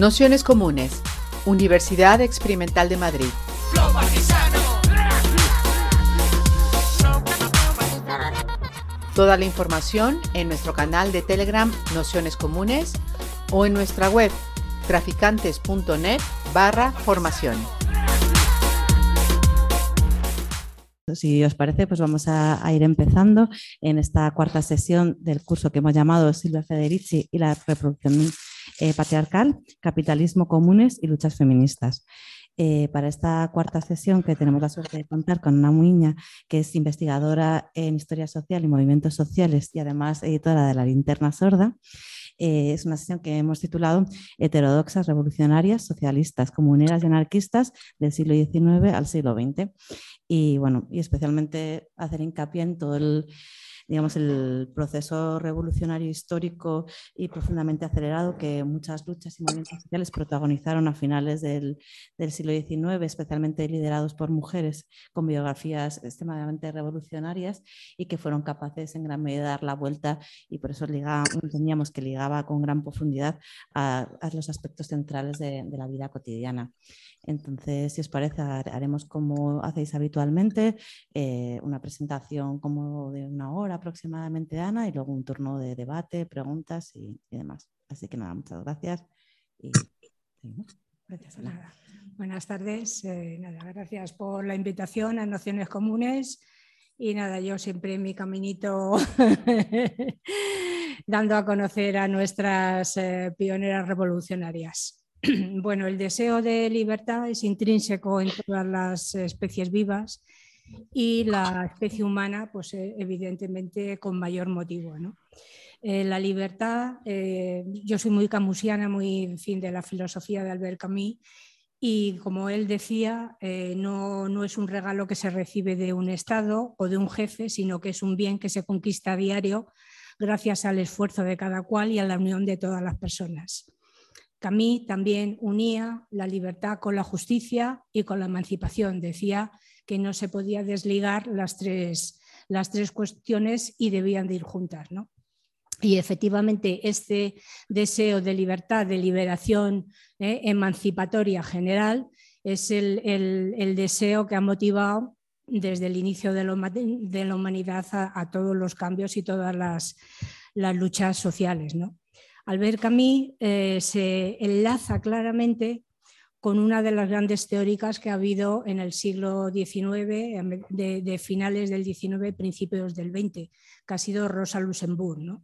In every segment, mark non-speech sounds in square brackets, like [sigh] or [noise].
Nociones Comunes, Universidad Experimental de Madrid. Toda la información en nuestro canal de Telegram Nociones Comunes o en nuestra web traficantes.net barra formación. Si os parece, pues vamos a, ir empezando en esta cuarta sesión del curso que hemos llamado Silvia Federici y la reproducción eh, patriarcal, capitalismo comunes y luchas feministas. Eh, para esta cuarta sesión que tenemos la suerte de contar con una Muña, que es investigadora en historia social y movimientos sociales y además editora de La Linterna Sorda. Eh, es una sesión que hemos titulado Heterodoxas, revolucionarias, socialistas, comuneras y anarquistas del siglo XIX al siglo XX. Y bueno, y especialmente hacer hincapié en todo el digamos, el proceso revolucionario histórico y profundamente acelerado que muchas luchas y movimientos sociales protagonizaron a finales del, siglo XIX, especialmente liderados por mujeres con biografías extremadamente revolucionarias y que fueron capaces en gran medida de dar la vuelta y por eso teníamos que ligaba con gran profundidad a, los aspectos centrales de la vida cotidiana. Entonces, si os parece, haremos como hacéis habitualmente, eh, una presentación como de una hora aproximadamente, Ana, y luego un turno de debate, preguntas y, demás. Así que nada, muchas gracias. Y, Gracias, Ana. Buenas tardes. Eh, nada, gracias por la invitación a Nociones Comunes. Y nada, yo siempre en mi caminito [laughs] dando a conocer a nuestras eh, pioneras revolucionarias. [clears throat] Bueno, el deseo de libertad es intrínseco en todas las especies vivas y la especie humana, pues eh, evidentemente con mayor motivo. Eh, la libertad, eh, yo soy muy camusiana, muy fin de la filosofía de Albert Camus y como él decía, no, no, es un regalo que se recibe de un Estado o de un jefe, sino que es un bien que se conquista a diario gracias al esfuerzo de cada cual y a la unión de todas las personas. Camille también unía la libertad con la justicia y con la emancipación. Decía que no se podía desligar las tres, las tres cuestiones y debían de ir juntas. Y efectivamente este deseo de libertad, de liberación eh, emancipatoria general, es el, deseo que ha motivado desde el inicio de, la humanidad a, todos los cambios y todas las, las luchas sociales. ¿no? Albert Camus eh, se enlaza claramente con una de las grandes teóricas que ha habido en el siglo XIX, de, finales del XIX, principios del XX, que ha sido Rosa Luxemburg.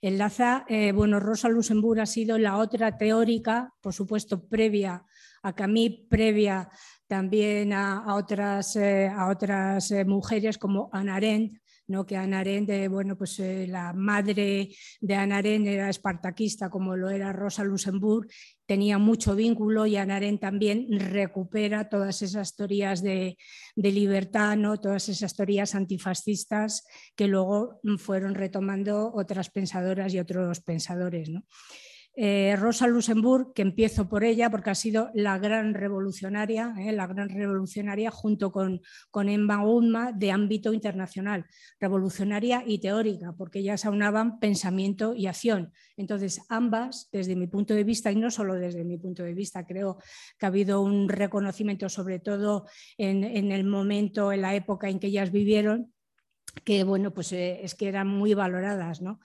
Enlaza, eh, bueno, Rosa Luxemburg ha sido la otra teórica, por supuesto, previa a Camus, previa también a, otras, eh, a otras mujeres como Anna Arendt, ¿no? que Ana Arendt, bueno, pues eh, la madre de Ana era espartaquista como lo era Rosa Luxemburg, tenía mucho vínculo y Ana también recupera todas esas teorías de, de libertad, ¿no? todas esas teorías antifascistas que luego fueron retomando otras pensadoras y otros pensadores. ¿no? Eh, Rosa Luxemburg, que empiezo por ella porque ha sido la gran revolucionaria, eh, la gran revolucionaria junto con, Emma Goldman de ámbito internacional, revolucionaria y teórica, porque ellas aunaban pensamiento y acción. Entonces, ambas, desde mi punto de vista, y no solo desde mi punto de vista, creo que ha habido un reconocimiento, sobre todo en, en el momento, en la época en que ellas vivieron, que bueno, pues eh, es que eran muy valoradas, ¿no?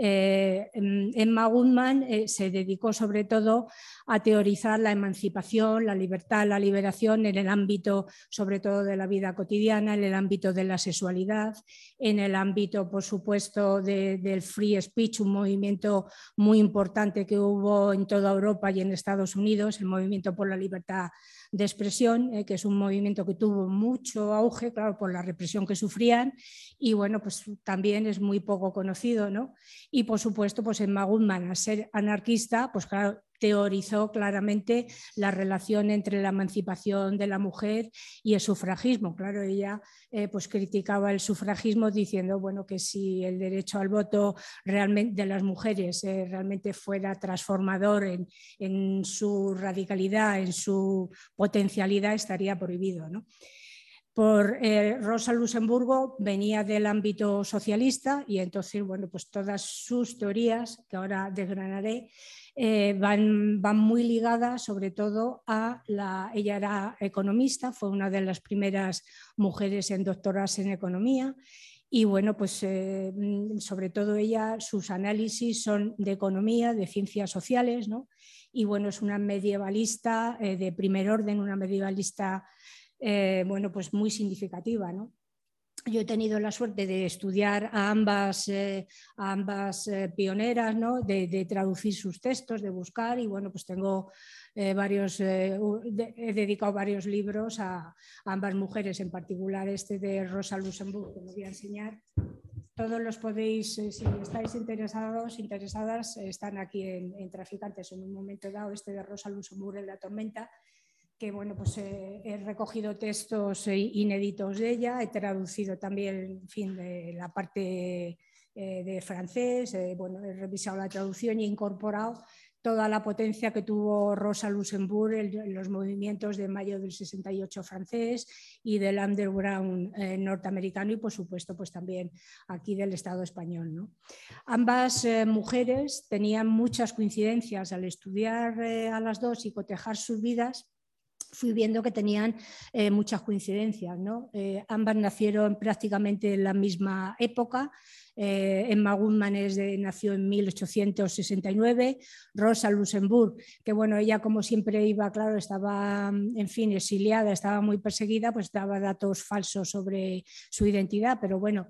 Eh, Emma Goodman eh, se dedicó sobre todo a teorizar la emancipación, la libertad, la liberación en el ámbito sobre todo de la vida cotidiana, en el ámbito de la sexualidad, en el ámbito, por supuesto, del free speech, un movimiento muy importante que hubo en toda Europa y en Estados Unidos, el movimiento por la libertad de expresión, eh, que es un movimiento que tuvo mucho auge, claro, por la represión que sufrían y bueno, pues también es muy poco conocido, ¿no? Y por supuesto, pues en Magutman, al ser anarquista, pues claro, teorizó claramente la relación entre la emancipación de la mujer y el sufragismo. Claro, ella eh, pues criticaba el sufragismo diciendo bueno, que si el derecho al voto realmente de las mujeres eh, realmente fuera transformador en, su radicalidad, en su potencialidad, estaría prohibido. por eh, Rosa Luxemburgo venía del ámbito socialista y entonces, bueno, pues todas sus teorías, que ahora desgranaré, eh, van, van, muy ligadas sobre todo a la... Ella era economista, fue una de las primeras mujeres en doctorarse en economía y bueno, pues eh, sobre todo ella, sus análisis son de economía, de ciencias sociales, ¿no? Y bueno, es una medievalista de primer orden, una medievalista eh, bueno, pues muy significativa. ¿no? Yo he tenido la suerte de estudiar a ambas, eh, ambas eh, pioneras, ¿no? de, traducir sus textos, de buscar y bueno, pues tengo varios, he dedicado varios libros a, ambas mujeres, en particular este de Rosa Luxemburg, que os voy a enseñar. Todos los podéis, si estáis interesados, interesadas, están aquí en, en Traficantes en un momento dado, este de Rosa Luxemburg en la tormenta que bueno, pues eh, he recogido textos eh, inéditos de ella, he traducido también, fin, de la parte eh, de francés, bueno, he revisado la traducción y incorporado toda la potencia que tuvo Rosa Luxemburg en, los movimientos de mayo del 68 francés y del underground norteamericano y por supuesto pues también aquí del Estado español. ¿no? Ambas mujeres tenían muchas coincidencias al estudiar a las dos y cotejar sus vidas fui viendo que tenían eh, muchas coincidencias. ¿no? Eh, ambas nacieron prácticamente en la misma época. Eh, Emma Goodman nació en 1869, Rosa Luxemburg, que bueno, ella como siempre iba, claro, estaba, en fin, exiliada, estaba muy perseguida, pues daba datos falsos sobre su identidad, pero bueno,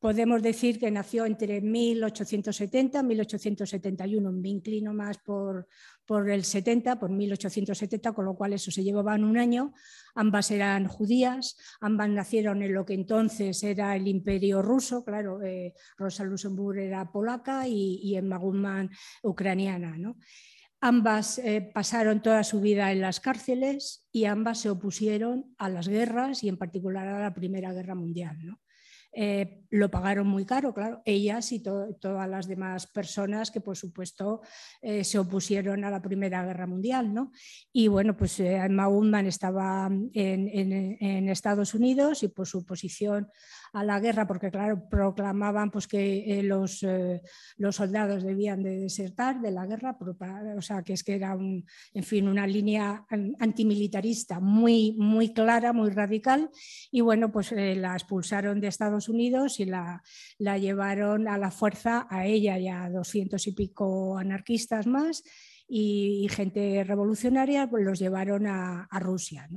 podemos decir que nació entre 1870 y 1871, me inclino más por, por el 70, por 1870, con lo cual eso se llevaban un año. Ambas eran judías, ambas nacieron en lo que entonces era el imperio ruso, claro, eh, Rosa Luxemburg era polaca y, Emma Guzmán ucraniana. Ambas eh, pasaron toda su vida en las cárceles y ambas se opusieron a las guerras y en particular a la Primera Guerra Mundial. ¿no? Eh, lo pagaron muy caro, claro, ellas y todas las demás personas que por supuesto eh, se opusieron a la Primera Guerra Mundial. ¿no? Y bueno, pues eh, Emma estaba en, Estados Unidos y por su oposición a la guerra, porque claro, proclamaban pues, que los, los soldados debían de desertar de la guerra, o sea, que es que era en fin, una línea antimilitarista muy, muy clara, muy radical, y bueno, pues la expulsaron de Estados Unidos y la, llevaron a la fuerza a ella y a doscientos y pico anarquistas más y, gente revolucionaria pues los llevaron a, Rusia.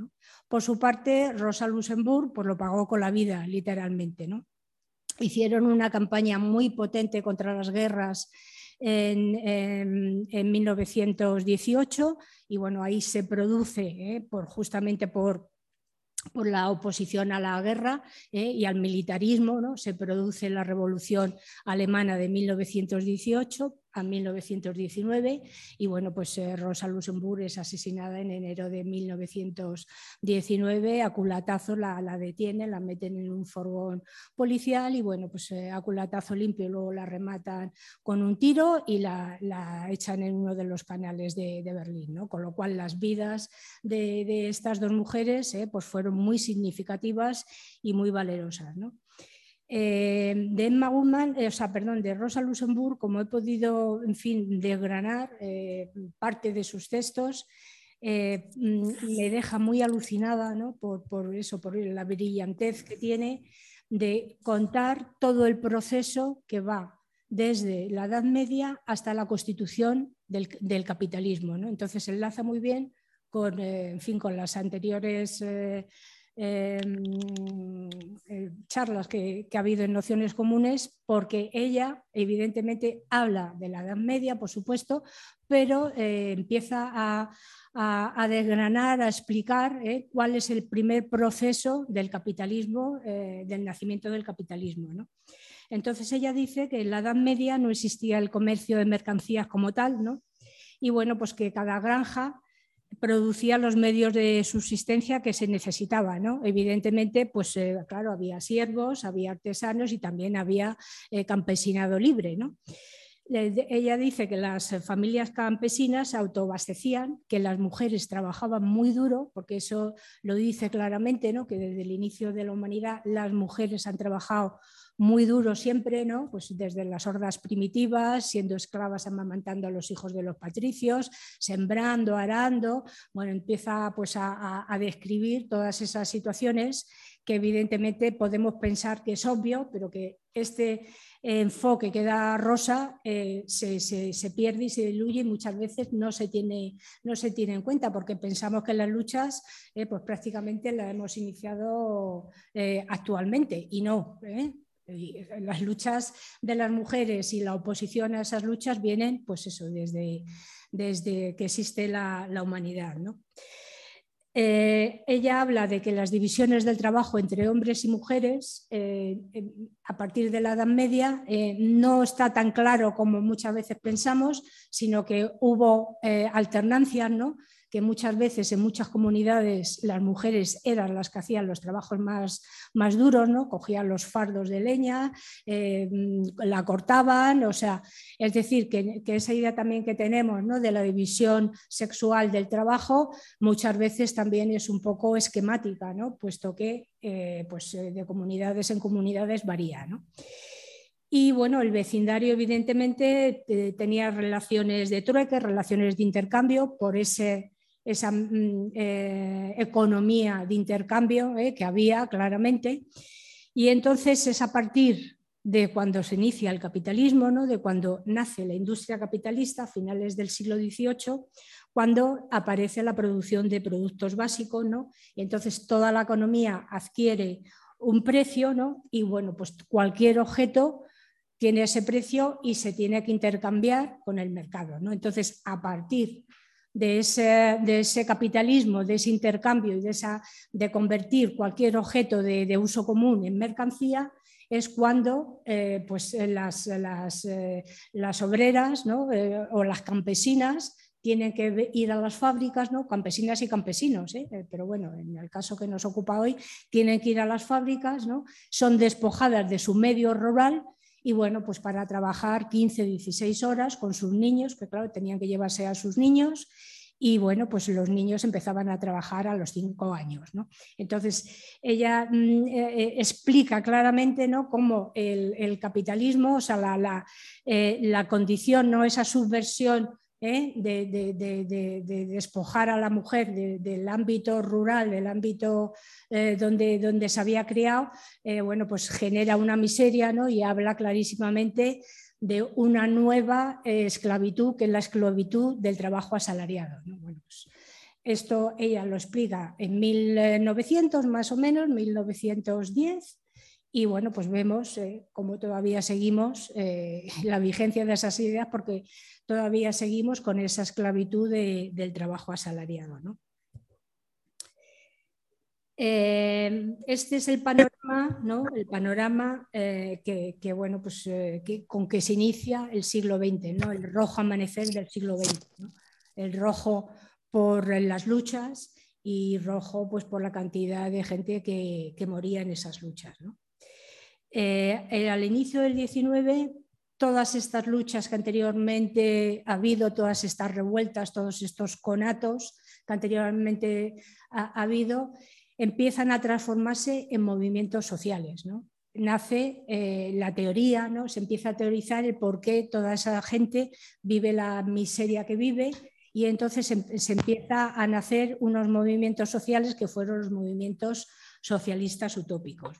Por su parte, Rosa Luxemburg pues lo pagó con la vida, literalmente. ¿no? Hicieron una campaña muy potente contra las guerras en, 1918 y bueno, ahí se produce, ¿eh? por, justamente por, por la oposición a la guerra eh, y al militarismo, ¿no? se produce la Revolución Alemana de 1918, a 1919 y bueno, pues eh, Rosa Luxemburg es asesinada en enero de 1919, a culatazo la, la detienen, la meten en un furgón policial y bueno, pues eh, a culatazo limpio luego la rematan con un tiro y la, la echan en uno de los canales de, de Berlín, ¿no? con lo cual las vidas de, de estas dos mujeres eh, pues fueron muy significativas y muy valerosas. ¿no? Eh, de Emma Guzmán, eh, o sea, perdón, de Rosa Luxemburg, como he podido, en fin, desgranar eh, parte de sus textos, mm, me deja muy alucinada ¿no? por, eso, por la brillantez que tiene de contar todo el proceso que va desde la Edad Media hasta la constitución del, capitalismo. ¿no? Entonces enlaza muy bien con, en fin, con las anteriores eh, charlas que, ha habido en Nociones Comunes, porque ella evidentemente habla de la Edad Media, por supuesto, pero eh, empieza a, desgranar, a explicar eh, cuál es el primer proceso del capitalismo, del nacimiento del capitalismo. Entonces ella dice que en la Edad Media no existía el comercio de mercancías como tal, ¿no? y bueno, pues que cada granja producía los medios de subsistencia que se necesitaban. ¿no? Evidentemente, pues eh, claro, había siervos, había artesanos y también había eh, campesinado libre. ¿no? ella dice que las familias campesinas se autoabastecían, que las mujeres trabajaban muy duro, porque eso lo dice claramente, ¿no? que desde el inicio de la humanidad las mujeres han trabajado muy duro siempre, ¿no? pues desde las hordas primitivas, siendo esclavas amamantando a los hijos de los patricios, sembrando, arando, bueno, empieza pues a, describir todas esas situaciones que evidentemente podemos pensar que es obvio, pero que este enfoque que da Rosa eh, se, pierde y se diluye y muchas veces no se tiene, no se tiene en cuenta porque pensamos que las luchas eh, pues prácticamente las hemos iniciado eh, actualmente y no. Las luchas de las mujeres y la oposición a esas luchas vienen pues eso, desde, desde que existe la, la humanidad. ¿no? Eh, ella habla de que las divisiones del trabajo entre hombres y mujeres eh, a partir de la Edad Media eh, no está tan claro como muchas veces pensamos, sino que hubo alternancias, ¿no? Que muchas veces en muchas comunidades las mujeres eran las que hacían los trabajos más, más duros, ¿no? cogían los fardos de leña, eh, la cortaban, o sea, es decir, que, esa idea también que tenemos ¿no? de la división sexual del trabajo muchas veces también es un poco esquemática, ¿no? puesto que eh, pues, eh, de comunidades en comunidades varía. ¿no? Y bueno, el vecindario evidentemente tenía relaciones de trueque, relaciones de intercambio por ese esa mm, eh, economía de intercambio eh, que había claramente. Y entonces es a partir de cuando se inicia el capitalismo, ¿no? de cuando nace la industria capitalista a finales del siglo XVIII, cuando aparece la producción de productos básicos, ¿no? y entonces toda la economía adquiere un precio, ¿no? y bueno, pues cualquier objeto tiene ese precio y se tiene que intercambiar con el mercado. ¿no? Entonces, a partir ese, capitalismo, de ese intercambio y de, esa, de convertir cualquier objeto de, uso común en mercancía, es cuando eh, pues, eh, las, las, eh, las obreras o las campesinas tienen que ir a las fábricas, ¿no? campesinas y campesinos, pero bueno, en el caso que nos ocupa hoy, tienen que ir a las fábricas, ¿no? son despojadas de su medio rural y bueno, pues para trabajar 15, 16 horas con sus niños, que claro, tenían que llevarse a sus niños y bueno, pues los niños empezaban a trabajar a los 5 años. Entonces, ella mm, eh, eh, explica claramente ¿no? cómo el, capitalismo, o sea, la, la, eh, la condición, ¿no? esa subversión ¿eh? de, despojar a la mujer del ámbito rural, del ámbito eh, donde, donde se había criado, eh, bueno, pues genera una miseria ¿no? y habla clarísimamente de una nueva esclavitud, que es la esclavitud del trabajo asalariado. Pues esto ella lo explica en 1900 más o menos, 1910. Y bueno, pues vemos cómo todavía seguimos [laughs] la vigencia de esas ideas porque todavía seguimos con esa esclavitud del trabajo asalariado. Eh, este es el panorama, ¿no? el panorama eh, que, bueno, pues, eh, con que se inicia el siglo XX, ¿no? el rojo amanecer del siglo XX, el rojo por las luchas y rojo pues, por la cantidad de gente que, moría en esas luchas. Al inicio del XIX todas estas luchas que anteriormente ha habido, todas estas revueltas, todos estos conatos que anteriormente ha, habido, empiezan a transformarse en movimientos sociales. Nace eh, la teoría, ¿no? se empieza a teorizar el por qué toda esa gente vive la miseria que vive y entonces se, se empieza a nacer unos movimientos sociales que fueron los movimientos socialistas utópicos.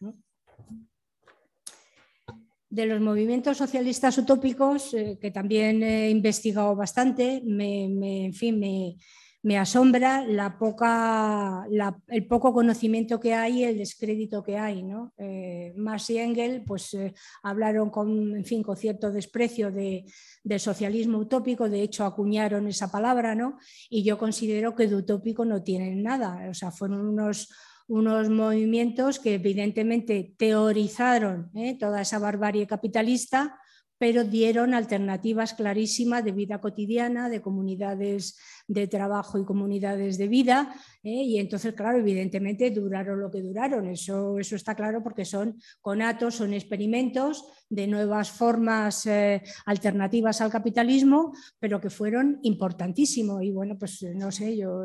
De los movimientos socialistas utópicos, eh, que también he investigado bastante, me, en fin, me, asombra la poca, el poco conocimiento que hay y el descrédito que hay. ¿no? Eh, Marx y Engel pues, eh, hablaron con, en fin, con cierto desprecio de, del socialismo utópico, de hecho acuñaron esa palabra, ¿no? y yo considero que de utópico no tienen nada, o sea, fueron unos unos movimientos que evidentemente teorizaron ¿eh? toda esa barbarie capitalista, pero dieron alternativas clarísimas de vida cotidiana, de comunidades de trabajo y comunidades de vida. ¿eh? Y entonces, claro, evidentemente duraron lo que duraron. Eso, eso está claro porque son conatos, son experimentos de nuevas formas eh, alternativas al capitalismo, pero que fueron importantísimos. Y bueno, pues no sé, yo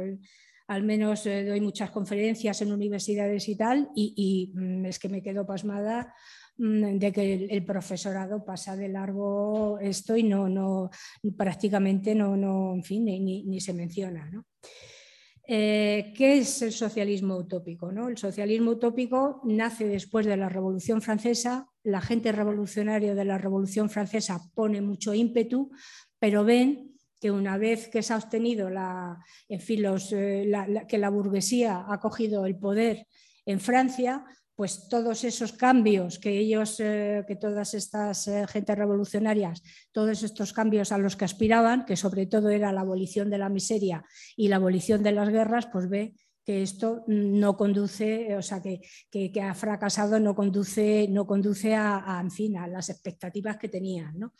al menos eh, doy muchas conferencias en universidades y tal, y, mm, es que me quedo pasmada mm, de que el, profesorado pasa de largo esto y no, no prácticamente no, no en fin, ni, se menciona. Eh, ¿Qué es el socialismo utópico? ¿no? El socialismo utópico nace después de la Revolución Francesa. La gente revolucionaria de la Revolución Francesa pone mucho ímpetu, pero ven que una vez que se ha obtenido la, en fin, eh, que la burguesía ha cogido el poder en Francia, pues todos esos cambios que ellos, eh, que todas estas eh, gentes revolucionarias, todos estos cambios a los que aspiraban, que sobre todo era la abolición de la miseria y la abolición de las guerras, pues ve que esto no conduce, o sea, que, que, ha fracasado, no conduce, no conduce a, en fin, a las expectativas que tenían. ¿no?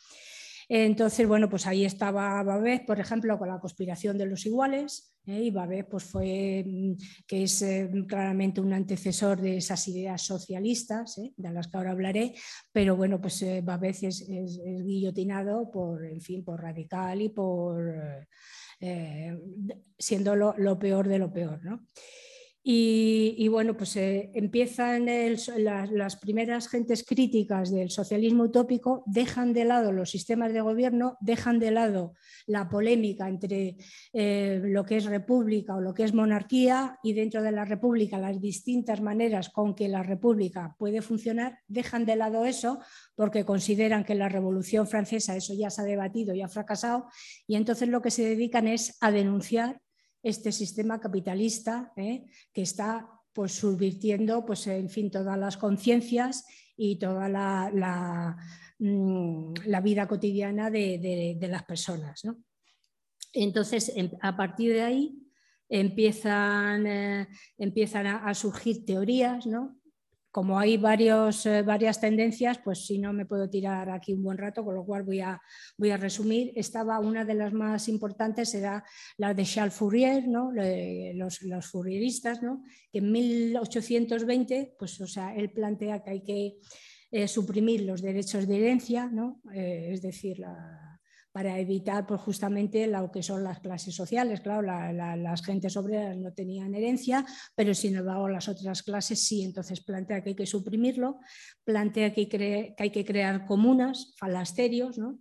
Entonces, bueno, pues ahí estaba Babet, por ejemplo, con la conspiración de los iguales, ¿eh? y Babet pues fue, mm, que es eh, claramente un antecesor de esas ideas socialistas, ¿eh? de las que ahora hablaré, pero bueno, pues Babet es, guillotinado por, en fin, por radical y por... siendo lo, lo, peor de lo peor. ¿no? Y, bueno, pues eh, empiezan las, primeras gentes críticas del socialismo utópico, dejan de lado los sistemas de gobierno, dejan de lado la polémica entre eh, lo que es república o lo que es monarquía y dentro de la república las distintas maneras con que la república puede funcionar, dejan de lado eso porque consideran que la Revolución Francesa eso ya se ha debatido y ha fracasado y entonces lo que se dedican es a denunciar este sistema capitalista ¿eh? que está pues, subvirtiendo pues, en fin, todas las conciencias y toda la, la, mm, vida cotidiana de, las personas. Entonces, em, a partir de ahí empiezan, eh, empiezan a, surgir teorías, ¿no? Como hay eh, varias tendencias, pues si no me puedo tirar aquí un buen rato, con lo cual voy a, voy a resumir. Estaba una de las más importantes, era la de Charles Fourier, ¿no? los, los Fourieristas, ¿no? que en 1820, pues, o sea, él plantea que hay que eh, suprimir los derechos de herencia, ¿no? Eh, es decir, la, para evitar pues, justamente lo que son las clases sociales. Claro, las gentes obreras no tenían herencia, pero sin embargo las otras clases sí. Entonces plantea que hay que suprimirlo, plantea que que hay que crear comunas, falasterios, ¿no?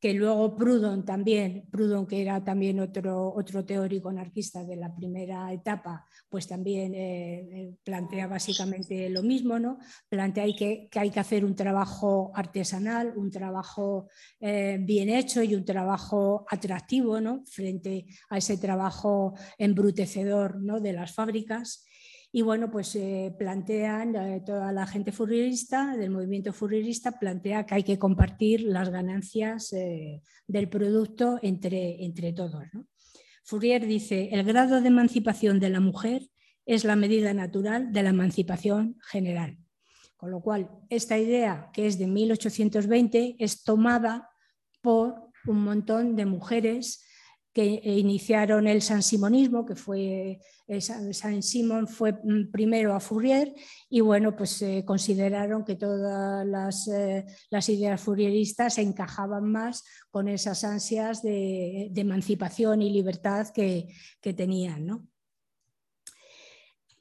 Que luego Proudhon también, Proudhon que era también otro, otro teórico anarquista de la primera etapa, pues también eh, eh, plantea básicamente lo mismo, ¿no? Plantea que, hay que hacer un trabajo artesanal, un trabajo eh, bien hecho y un trabajo atractivo, ¿no? Frente a ese trabajo embrutecedor ¿no? de las fábricas. Y bueno, pues eh, plantean, eh, toda la gente furrierista, del movimiento furrierista, plantea que hay que compartir las ganancias eh, del producto entre, entre todos. Fourier dice, el grado de emancipación de la mujer es la medida natural de la emancipación general. Con lo cual, esta idea, que es de 1820, es tomada por un montón de mujeres que iniciaron el sansimonismo, que fue San Simón fue mm, primero a Fourier y bueno, pues consideraron que todas las, eh, ideas fourieristas encajaban más con esas ansias de, emancipación y libertad que, tenían. ¿no?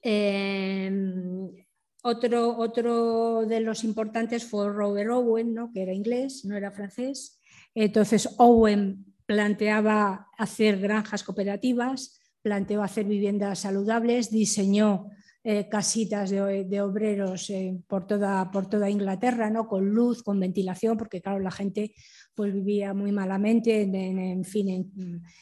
Em, otro, otro, de los importantes fue Robert Owen, ¿no? que era inglés, no era francés. Entonces Owen planteaba hacer granjas cooperativas, planteó hacer viviendas saludables, diseñó eh, casitas de, obreros eh, por, toda, Inglaterra, ¿no? con luz, con ventilación, porque claro, la gente pues, vivía muy malamente, en, fin,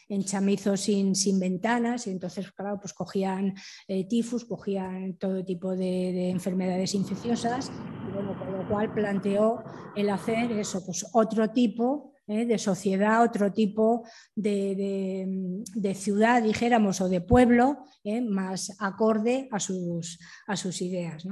en, chamizos sin, ventanas, y entonces claro, pues cogían eh, tifus, cogían todo tipo de, de, enfermedades infecciosas, y con lo cual planteó el hacer eso, pues otro tipo ¿eh? de sociedad, otro tipo de, ciudad, dijéramos, o de pueblo, ¿eh? más acorde a sus, a sus ideas.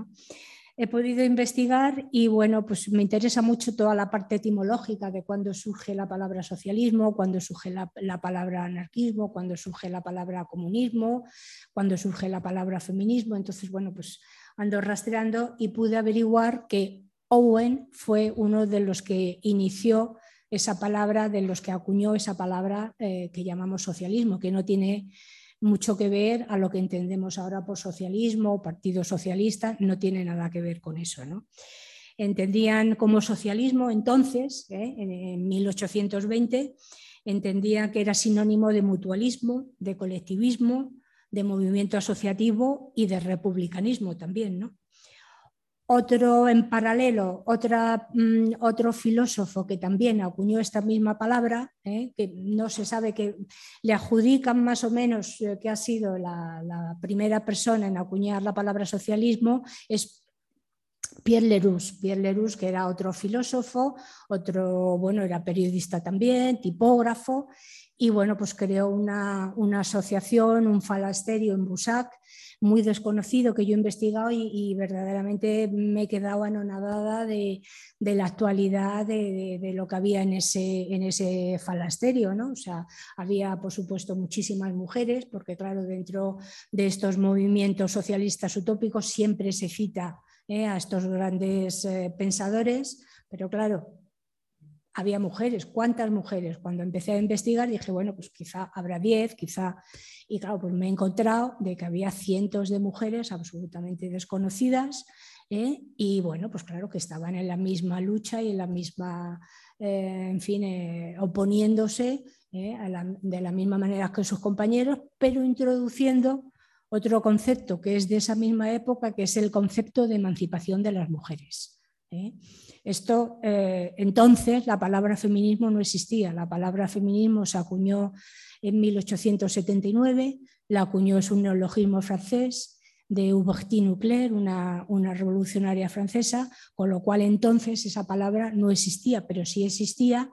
he podido investigar y bueno, pues me interesa mucho toda la parte etimológica de cuándo surge la palabra socialismo, cuándo surge la, palabra anarquismo, cuándo surge la palabra comunismo, cuándo surge la palabra feminismo. Entonces, bueno, pues ando rastreando y pude averiguar que Owen fue uno de los que inició esa palabra, de los que acuñó esa palabra eh, que llamamos socialismo, que no tiene mucho que ver a lo que entendemos ahora por socialismo o partido socialista, no tiene nada que ver con eso. ¿no? Entendían como socialismo entonces, ¿eh? en 1820, entendían que era sinónimo de mutualismo, de colectivismo, de movimiento asociativo y de republicanismo también. ¿no? Otro en paralelo, otra, mm, otro filósofo que también acuñó esta misma palabra, ¿eh? que no se sabe que le adjudican más o menos eh, que ha sido la, primera persona en acuñar la palabra socialismo, es Pierre Leroux. Pierre Leroux, que era otro filósofo, otro, bueno, era periodista también, tipógrafo, y bueno, pues creó una, una asociación, un falasterio en Busac, muy desconocido que yo he investigado y, verdaderamente me he quedado anonadada de, la actualidad de, lo que había en ese, en ese falasterio. ¿no? O sea, había, por supuesto, muchísimas mujeres, porque claro, dentro de estos movimientos socialistas utópicos siempre se cita ¿eh? a estos grandes eh, pensadores, pero claro, había mujeres. ¿Cuántas mujeres? Cuando empecé a investigar dije, bueno, pues quizá habrá 10, quizá... Y claro, pues me he encontrado de que había cientos de mujeres absolutamente desconocidas ¿eh? y bueno, pues claro que estaban en la misma lucha y en la misma, eh, en fin, eh, oponiéndose de la misma manera que sus compañeros, pero introduciendo otro concepto que es de esa misma época, que es el concepto de emancipación de las mujeres. Esto, eh, entonces, la palabra feminismo no existía. La palabra feminismo se acuñó en 1879, la acuñó es un neologismo francés de Hubertine Nuclear, una, revolucionaria francesa, con lo cual entonces esa palabra no existía, pero sí existía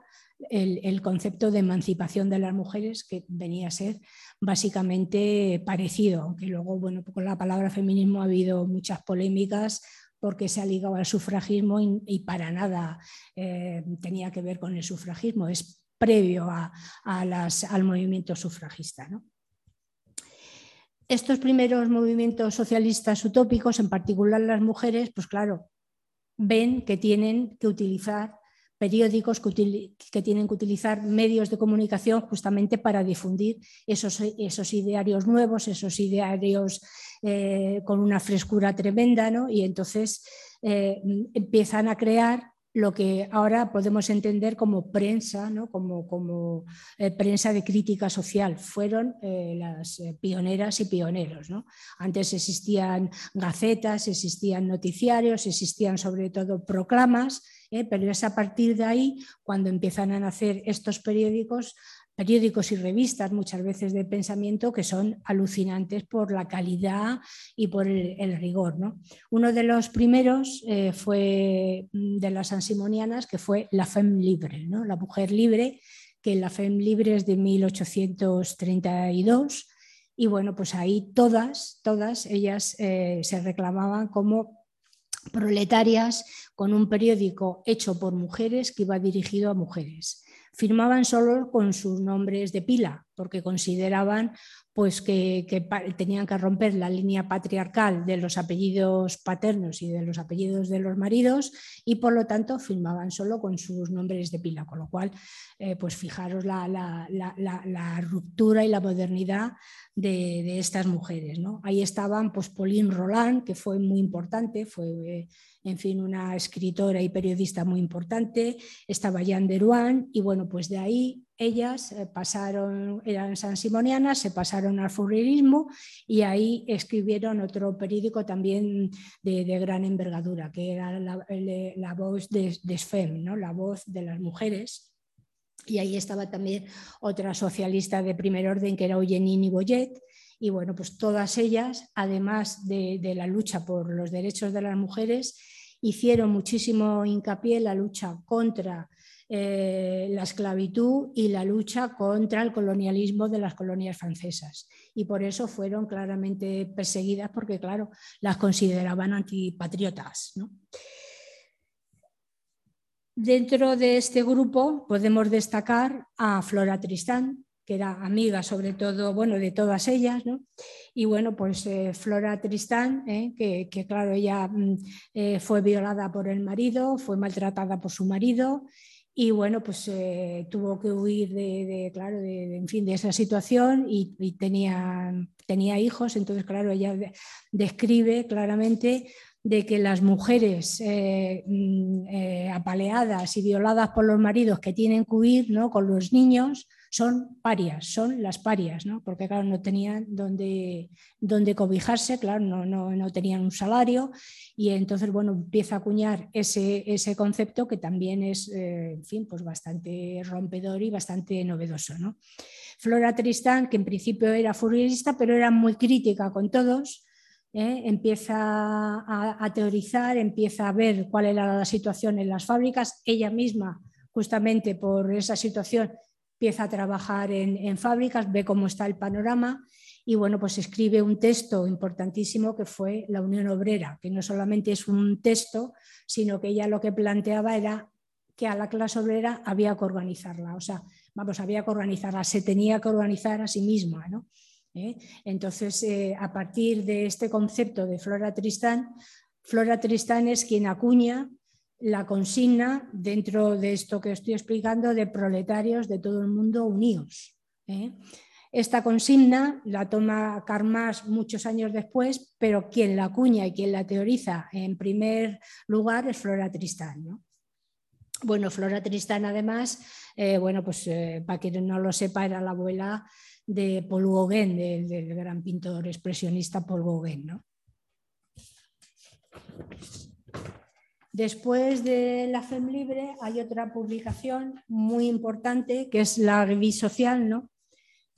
el, concepto de emancipación de las mujeres, que venía a ser básicamente parecido, aunque luego, bueno, con la palabra feminismo ha habido muchas polémicas porque se ha ligado al sufragismo y, para nada eh, tenía que ver con el sufragismo, es previo al movimiento sufragista. Estos primeros movimientos socialistas utópicos, en particular las mujeres, pues claro, ven que tienen que utilizar periódicos que, tienen que utilizar medios de comunicación justamente para difundir esos, idearios nuevos, esos idearios eh, con una frescura tremenda, ¿no? y entonces eh, empiezan a crear lo que ahora podemos entender como prensa, ¿no? como, eh, prensa de crítica social. Fueron las pioneras y pioneros. Antes existían gacetas, existían noticiarios, existían sobre todo proclamas ¿eh? pero es a partir de ahí cuando empiezan a nacer estos periódicos periódicos y revistas muchas veces de pensamiento que son alucinantes por la calidad y por el, rigor. Uno de los primeros eh, fue mm, de las ansimonianas, que fue La Femme Libre, ¿no? la mujer libre, que la Femme Libre es de 1832 y bueno, pues ahí todas, todas ellas eh, se reclamaban como proletarias con un periódico hecho por mujeres que iba dirigido a mujeres. Firmaban solo con sus nombres de pila, porque consideraban pues, que, tenían que romper la línea patriarcal de los apellidos paternos y de los apellidos de los maridos y por lo tanto firmaban solo con sus nombres de pila, con lo cual, eh, pues fijaros la, ruptura y la modernidad de, estas mujeres. ¿no? Ahí estaban pues, Pauline Roland, que fue muy importante, fue eh, en fin, una escritora y periodista muy importante, estaba Jeanne Deruan y bueno, pues de ahí ellas eh, pasaron, eran sansimonianas, se pasaron al fourierismo y ahí escribieron otro periódico también de, gran envergadura, que era la, voz de, de ¿no? la voz de las mujeres. Y ahí estaba también otra socialista de primer orden, que era Eugénie Boyet, y bueno, pues todas ellas, además de, la lucha por los derechos de las mujeres, hicieron muchísimo hincapié en la lucha contra eh, la esclavitud y la lucha contra el colonialismo de las colonias francesas. Y por eso fueron claramente perseguidas porque, claro, las consideraban antipatriotas. Dentro de este grupo podemos destacar a Flora Tristán, que era amiga sobre todo, bueno, de todas ellas. Y bueno, pues eh, Flora Tristán, ¿eh? que, claro, ella mm, fue violada por el marido, fue maltratada por su marido y bueno, pues tuvo que huir de, claro, de, en fin, de esa situación y, tenía, tenía hijos, entonces claro, ella describe claramente de que las mujeres mm, apaleadas y violadas por los maridos que tienen que huir ¿no? con los niños, son parias, son las parias, ¿no? porque claro, no tenían donde cobijarse, claro, no, no, tenían un salario y entonces, bueno, empieza a acuñar ese, ese concepto que también es, eh, en fin, pues bastante rompedor y bastante novedoso. ¿no? Flora Tristán, que en principio era furierista, pero era muy crítica con todos, ¿eh? empieza a, teorizar, empieza a ver cuál era la situación en las fábricas, ella misma, justamente por esa situación, empieza a trabajar en, fábricas, ve cómo está el panorama y bueno, pues escribe un texto importantísimo que fue la Unión Obrera, que no solamente es un texto, sino que ella lo que planteaba era que a la clase obrera había que organizarla, o sea, vamos, había que organizarla, se tenía que organizar a sí misma, ¿no? ¿Eh? Entonces, eh, a partir de este concepto de Flora Tristán, Flora Tristán es quien acuña la consigna dentro de esto que estoy explicando de proletarios de todo el mundo unidos. ¿eh? Esta consigna la toma Karl muchos años después, pero quien la acuña y quien la teoriza en primer lugar es Flora Tristán. Bueno, Flora Tristán además, eh, bueno, pues eh, para quien no lo sepa, era la abuela de Paul Gauguin, del, gran pintor expresionista Paul Gauguin. Después de la FEM Libre hay otra publicación muy importante que es la revista social, ¿no?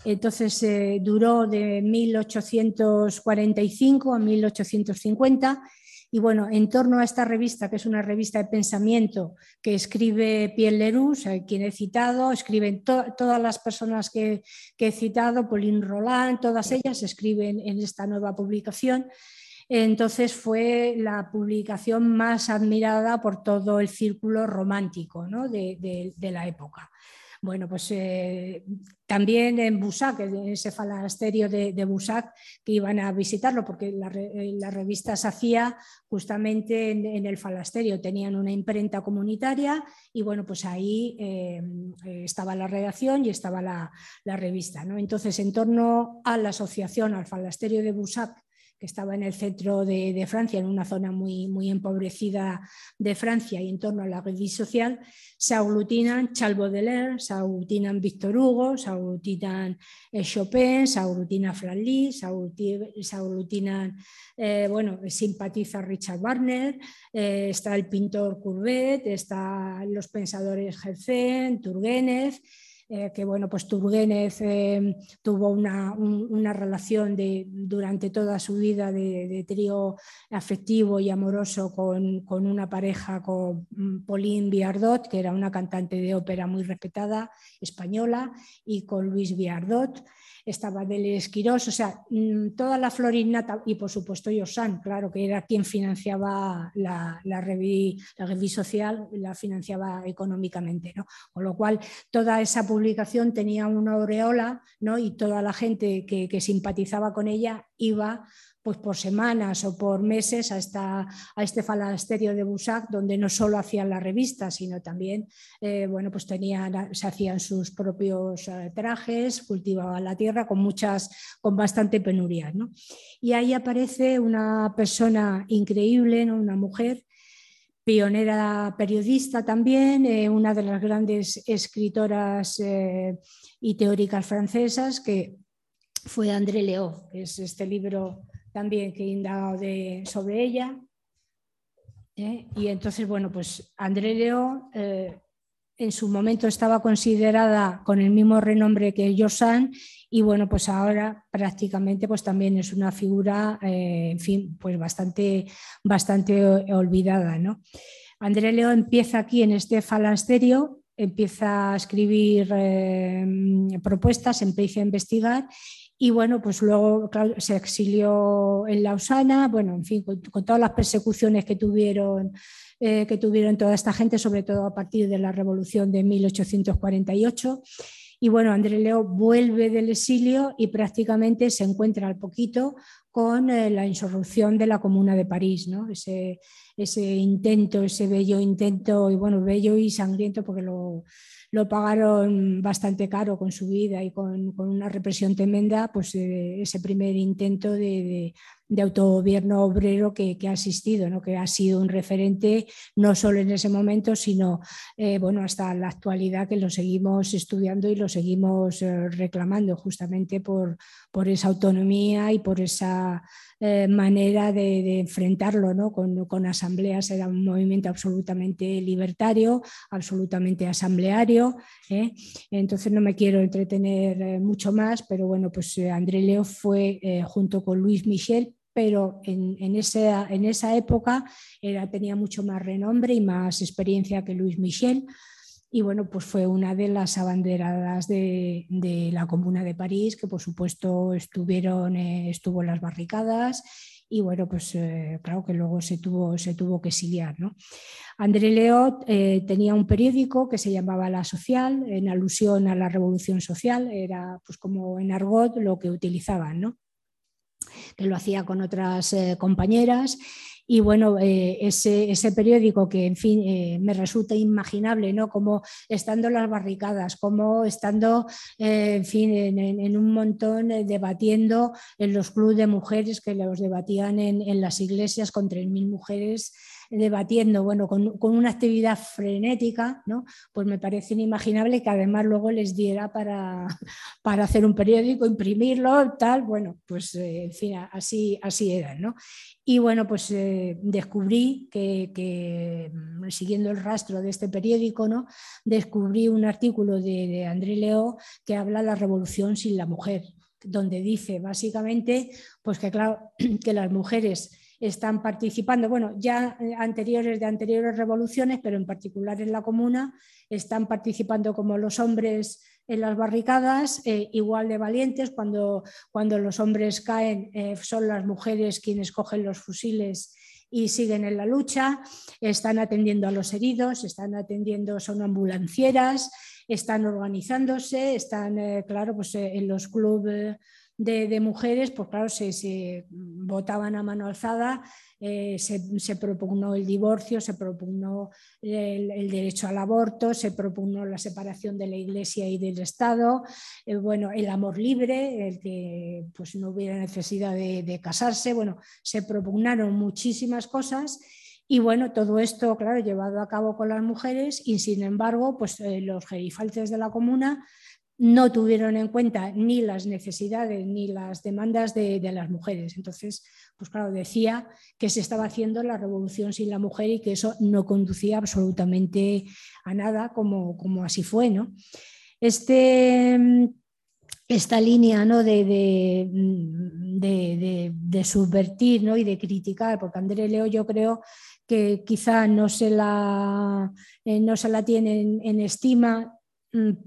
Entonces eh, duró de 1845 a 1850 y bueno, en torno a esta revista, que es una revista de pensamiento que escribe Pierre Leroux, quien he citado, escriben todas las personas que, que, he citado, Pauline Roland, todas ellas escriben en esta nueva publicación entonces fue la publicación más admirada por todo el círculo romántico de, la época. Bueno, pues eh, también en Busac, en ese falasterio de, de, Busac, que iban a visitarlo, porque la, eh, revista se hacía justamente en, el falasterio, tenían una imprenta comunitaria y bueno, pues ahí eh, estaba la redacción y estaba la, la revista. ¿no? Entonces, en torno a la asociación, al falasterio de Busac, que estaba en el centro de, Francia, en una zona muy, muy empobrecida de Francia y en torno a la red social, se aglutinan Charles Baudelaire, se aglutinan Víctor Hugo, se aglutinan eh, Chopin, se aglutina Franly, se aglutinan, eh, bueno, simpatiza Richard Wagner, eh, está el pintor Courbet, están los pensadores Herzen, Turgenev, eh, que bueno, pues Turgenev eh, tuvo una, relación de, durante toda su vida de, trío afectivo y amoroso con, con, una pareja, con mm, Pauline Viardot, que era una cantante de ópera muy respetada española, y con Luis Viardot estaba Deles Quirós, o sea, mm, toda la florinata y por supuesto Yosan, claro, que era quien financiaba la, la revista social, la financiaba económicamente, ¿no? Con lo cual, toda esa publicación tenía una aureola, ¿no? Y toda la gente que, simpatizaba con ella iba pues por semanas o por meses a, esta, a este falasterio de Busac, donde no solo hacían la revista, sino también eh, bueno, pues tenían, se hacían sus propios eh, trajes, cultivaban la tierra con muchas, con bastante penuria. Y ahí aparece una persona increíble, una mujer pionera periodista también, eh, una de las grandes escritoras y teóricas francesas, que fue André Leo, que es este libro también que he indagado sobre ella. ¿eh? Y entonces, bueno, pues André Leo, eh, en su momento estaba considerada con el mismo renombre que Josan y bueno, pues ahora prácticamente pues también es una figura, eh, en fin, pues bastante, bastante olvidada. ¿no? André Leo empieza aquí en este falansterio, empieza a escribir eh, propuestas, empieza a investigar y bueno, pues luego se exilió en Lausana, bueno, en fin, con, todas las persecuciones que tuvieron, eh, que tuvieron toda esta gente, sobre todo a partir de la revolución de 1848. Y bueno, André Leo vuelve del exilio y prácticamente se encuentra al poquito con eh, la insurrección de la Comuna de París, ¿no? ese, ese intento, ese bello intento, y bueno, bello y sangriento porque lo, lo pagaron bastante caro con su vida y con, una represión tremenda, pues eh, ese primer intento de, autogobierno obrero que, ha asistido, ¿no? que ha sido un referente no solo en ese momento, sino eh, bueno, hasta la actualidad que lo seguimos estudiando y lo seguimos eh, reclamando justamente por, por esa autonomía y por esa eh, manera de, enfrentarlo ¿no? con, asambleas. Era un movimiento absolutamente libertario, absolutamente asambleario. ¿eh? Entonces no me quiero entretener eh, mucho más, pero bueno, pues André Leo fue junto con Luis Michel pero en, esa, en esa época era, tenía mucho más renombre y más experiencia que Luis Michel y bueno, pues fue una de las abanderadas de, la Comuna de París, que por supuesto estuvieron, eh, estuvo en las barricadas y bueno, pues eh, claro que luego se tuvo, se tuvo que exiliar. ¿no? André Leot eh, tenía un periódico que se llamaba La Social, en alusión a la revolución social, era pues como en argot lo que utilizaban, ¿no? que lo hacía con otras compañeras y bueno, eh, ese, ese, periódico que, en fin, eh, me resulta imaginable, ¿no? Como estando en las barricadas, como estando, eh, en fin, en, un montón debatiendo en los clubes de mujeres que los debatían en, en las iglesias con 3.000 mujeres debatiendo, bueno, con, una actividad frenética, ¿no? pues me parece inimaginable que además luego les diera para, [laughs] para hacer un periódico, imprimirlo, tal, bueno, pues en fin, así, así era, ¿no? Y bueno, pues eh, descubrí que, mm, siguiendo el rastro de este periódico, ¿no? descubrí un artículo de, André Leo que habla de la revolución sin la mujer, donde dice básicamente pues que, claro, [clears throat] que las mujeres están participando, bueno, ya eh, anteriores de anteriores revoluciones, pero en particular en la comuna, están participando como los hombres en las barricadas, eh, igual de valientes, cuando, cuando los hombres caen eh, son las mujeres quienes cogen los fusiles y siguen en la lucha, están atendiendo a los heridos, están atendiendo, son ambulancieras, están organizándose, están, eh, claro, pues en los clubes de, mujeres, pues claro, se, votaban a mano alzada, eh, se, propugnó el divorcio, se propugnó el, derecho al aborto, se propugnó la separación de la Iglesia y del Estado, eh, bueno, el amor libre, el que pues, no hubiera necesidad de, casarse, bueno, se propugnaron muchísimas cosas. Y bueno, todo esto, claro, llevado a cabo con las mujeres y sin embargo, pues eh, los gerifaltes de la comuna no tuvieron en cuenta ni las necesidades ni las demandas de, las mujeres. Entonces, pues claro, decía que se estaba haciendo la revolución sin la mujer y que eso no conducía absolutamente a nada, como, como así fue. ¿no? Este, esta línea ¿no? de, de, subvertir ¿no? y de criticar, porque André Leo yo creo que quizá no se la, eh, no se la tiene en estima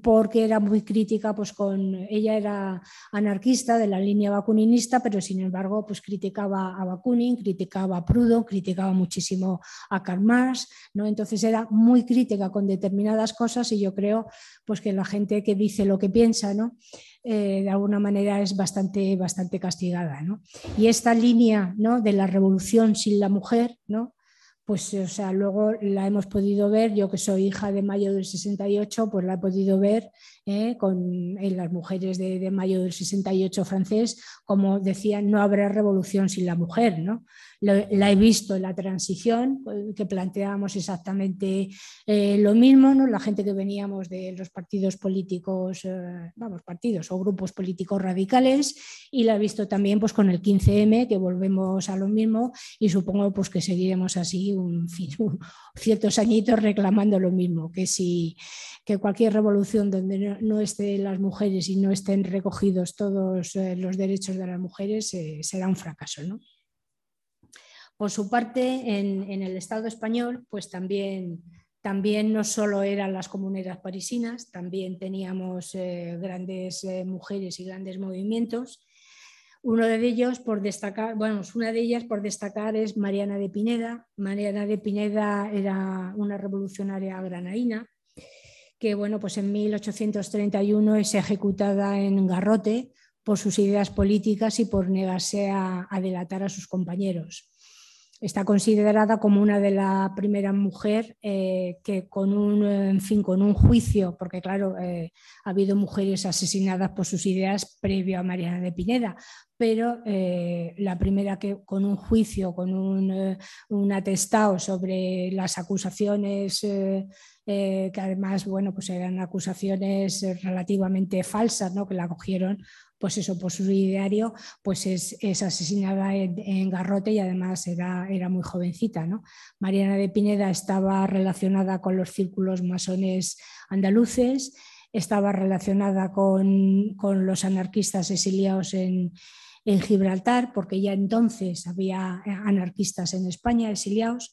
porque era muy crítica, pues con ella era anarquista de la línea bakuninista, pero sin embargo, pues criticaba a Bakunin, criticaba a Proudhon, criticaba muchísimo a Karl Marx, ¿no? Entonces era muy crítica con determinadas cosas y yo creo pues que la gente que dice lo que piensa, ¿no? Eh, de alguna manera es bastante, bastante castigada, ¿no? Y esta línea, ¿no? De la revolución sin la mujer, ¿no? Pues o sea, luego la hemos podido ver, yo que soy hija de mayo del 68, pues la he podido ver eh, con, en las mujeres de, mayo del 68 francés, como decían, no habrá revolución sin la mujer, ¿no? la he visto en la transición, que planteábamos exactamente eh, lo mismo, ¿no? la gente que veníamos de los partidos políticos, eh, vamos, partidos o grupos políticos radicales, y la he visto también pues, con el 15M, que volvemos a lo mismo, y supongo pues, que seguiremos así un, [laughs] ciertos añitos reclamando lo mismo, que si que cualquier revolución donde no, estén las mujeres y no estén recogidos todos eh, los derechos de las mujeres será un fracaso. ¿no? Por su parte, en, el Estado español, pues también, también no solo eran las comunidades parisinas, también teníamos eh, grandes eh, mujeres y grandes movimientos. Uno de ellos, por destacar, bueno, una de ellas por destacar es Mariana de Pineda. Mariana de Pineda era una revolucionaria granaína que, bueno, pues en 1831 es ejecutada en Garrote por sus ideas políticas y por negarse a delatar a sus compañeros está considerada como una de las primeras mujeres eh, que con un, en fin, con un juicio, porque claro, eh, ha habido mujeres asesinadas por sus ideas previo a Mariana de Pineda, pero eh, la primera que con un juicio, con un, atestado sobre las acusaciones, que además, bueno, pues eran acusaciones relativamente falsas, ¿no? que la cogieron pues eso, por su ideario, pues es, asesinada en, Garrote y además era, muy jovencita. ¿no? Mariana de Pineda estaba relacionada con los círculos masones andaluces, estaba relacionada con, los anarquistas exiliados en, Gibraltar, porque ya entonces había anarquistas en España exiliados.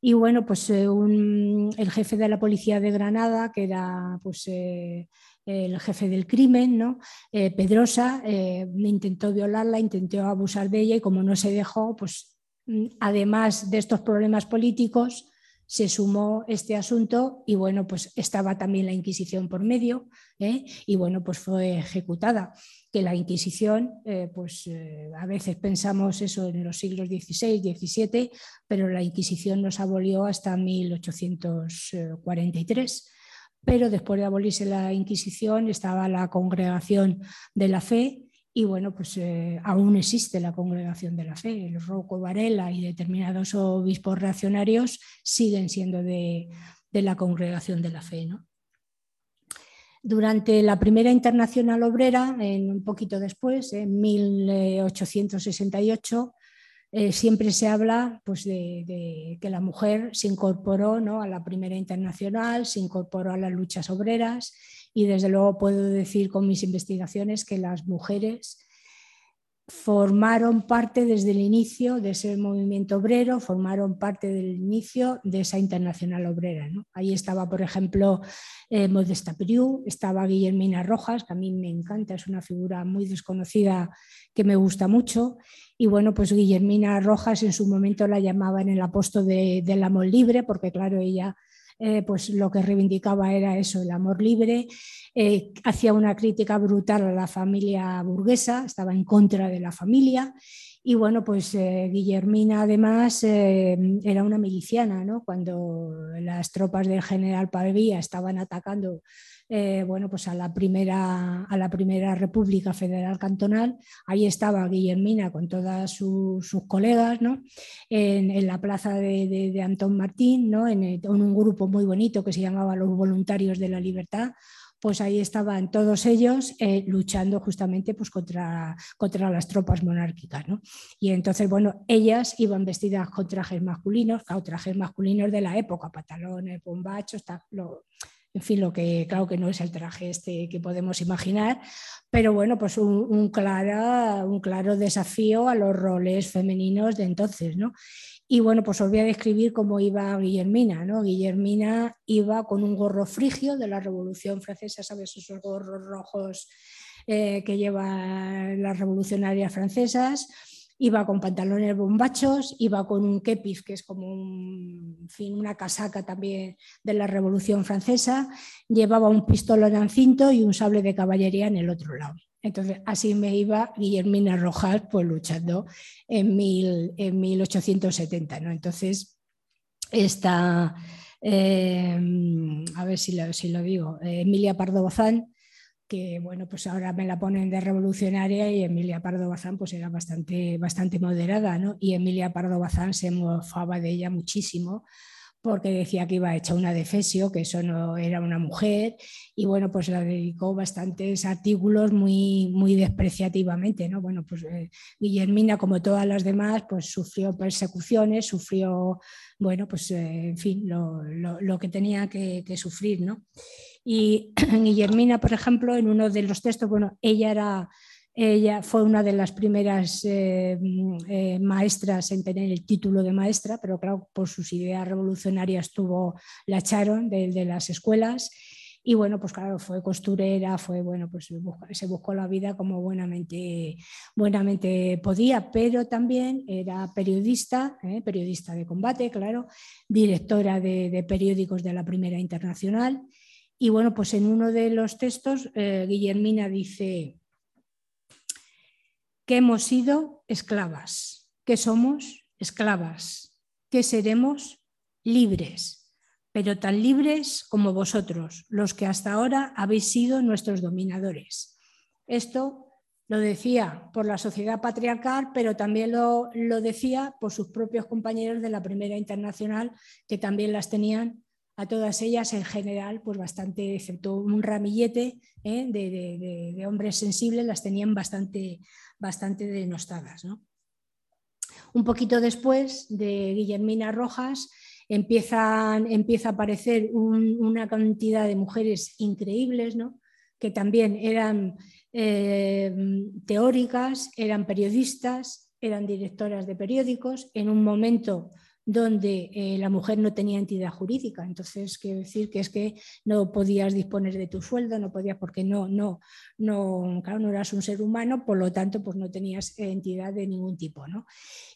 Y bueno, pues eh, el jefe de la policía de Granada, que era pues, eh, el jefe del crimen, ¿no? Eh, Pedrosa, eh, intentó violarla, intentó abusar de ella y como no se dejó, pues mm, además de estos problemas políticos, se sumó este asunto y bueno, pues estaba también la Inquisición por medio ¿eh? y bueno, pues fue ejecutada. Que la Inquisición, pues a veces pensamos eso en los siglos XVI, XVII, pero la Inquisición nos abolió hasta 1843 pero después de abolirse la Inquisición estaba la congregación de la fe y bueno, pues eh, aún existe la congregación de la fe. El Rocco Varela y determinados obispos reaccionarios siguen siendo de, la congregación de la fe. Durante la primera internacional obrera, en, un poquito después, en 1868, eh, siempre se habla pues, de, que la mujer se incorporó ¿no? a la primera internacional, se incorporó a las luchas obreras y desde luego puedo decir con mis investigaciones que las mujeres formaron parte desde el inicio de ese movimiento obrero, formaron parte del inicio de esa internacional obrera. Ahí estaba, por ejemplo, eh, Modesta Priu, estaba Guillermina Rojas, que a mí me encanta, es una figura muy desconocida que me gusta mucho. Y bueno, pues Guillermina Rojas en su momento la llamaban el apóstol del amor libre, porque claro, ella eh, pues lo que reivindicaba era eso, el amor libre, eh, hacía una crítica brutal a la familia burguesa, estaba en contra de la familia y bueno, pues eh, Guillermina además era una miliciana, ¿no? Cuando las tropas del general Pavía estaban atacando eh, bueno, pues a la, primera, a la primera República Federal Cantonal. Ahí estaba Guillermina con todas sus colegas, ¿no? en, la plaza de, Antón Martín, ¿no? en, un grupo muy bonito que se llamaba Los Voluntarios de la Libertad pues ahí estaban todos ellos eh, luchando justamente pues, contra, contra las tropas monárquicas. ¿no? Y entonces, bueno, ellas iban vestidas con trajes masculinos, con trajes masculinos de la época, pantalones, bombachos, lo, en fin, lo que claro que no es el traje este que podemos imaginar, pero bueno, pues un, un, claro desafío a los roles femeninos de entonces, ¿no? Y bueno, pues os voy a describir cómo iba Guillermina, ¿no? Guillermina iba con un gorro frigio de la Revolución Francesa, ¿sabes? Esos gorros rojos eh, que llevan las revolucionarias francesas, Iba con pantalones bombachos, iba con un kepis, que es como una casaca también de la Revolución Francesa, llevaba un pistolón en cinto y un sable de caballería en el otro lado. Entonces, así me iba Guillermina Rojas pues, luchando en, en 1870. ¿no? Entonces, esta, eh, a ver si lo, si lo digo, Emilia Pardo Bazán, que bueno, pues ahora me la ponen de revolucionaria y Emilia Pardo Bazán pues era bastante, bastante moderada, ¿no? Y Emilia Pardo Bazán se mofaba de ella muchísimo porque decía que iba hecha una defesio, que eso no era una mujer, y bueno, pues la dedicó bastantes artículos muy, muy despreciativamente, ¿no? Bueno, pues eh, Guillermina, como todas las demás, pues sufrió persecuciones, sufrió, bueno, pues eh, en fin, lo, lo, que tenía que, que, sufrir, ¿no? Y [clears throat] Guillermina, por ejemplo, en uno de los textos, bueno, ella era ella fue una de las primeras eh, eh, maestras en tener el título de maestra, pero claro, por sus ideas revolucionarias tuvo, la echaron de, las escuelas y bueno, pues claro, fue costurera, fue bueno, pues se buscó la vida como buenamente, buenamente podía, pero también era periodista, ¿eh? periodista de combate, claro, directora de, de, periódicos de la Primera Internacional. Y bueno, pues en uno de los textos, Guillermina dice, que hemos sido esclavas, que somos esclavas, que seremos libres, pero tan libres como vosotros, los que hasta ahora habéis sido nuestros dominadores. Esto lo decía por la sociedad patriarcal, pero también lo, lo decía por sus propios compañeros de la Primera Internacional, que también las tenían a todas ellas en general, pues bastante, excepto un ramillete ¿eh? de, hombres sensibles, las tenían bastante, bastante denostadas. Un poquito después de Guillermina Rojas empiezan, empieza a aparecer una cantidad de mujeres increíbles, que también eran eh, teóricas, eran periodistas, eran directoras de periódicos, en un momento donde eh, la mujer no tenía entidad jurídica. Entonces, quiero decir que es que no podías disponer de tu sueldo, no podías porque no, no, no, claro, no eras un ser humano, por lo tanto, pues no tenías entidad de ningún tipo. ¿no?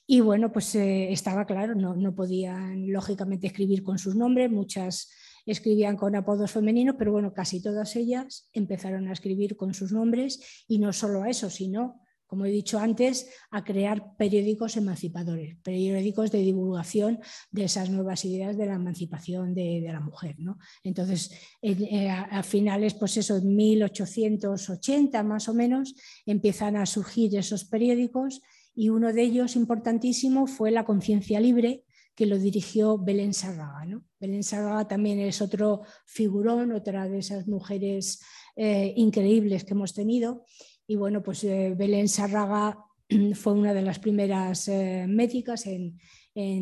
Y bueno, pues eh, estaba claro, no, no podían lógicamente escribir con sus nombres, muchas escribían con apodos femeninos, pero bueno, casi todas ellas empezaron a escribir con sus nombres y no solo a eso, sino como he dicho antes, a crear periódicos emancipadores, periódicos de divulgación de esas nuevas ideas de la emancipación de, la mujer. Entonces, eh, a, finales, pues eso, en 1880 más o menos, empiezan a surgir esos periódicos y uno de ellos importantísimo fue La Conciencia Libre, que lo dirigió Belén Sarraga. Belén Sarraga también es otro figurón, otra de esas mujeres eh, increíbles que hemos tenido y bueno, pues eh, Belén Sarraga [clears throat] fue una de las primeras eh, médicas en,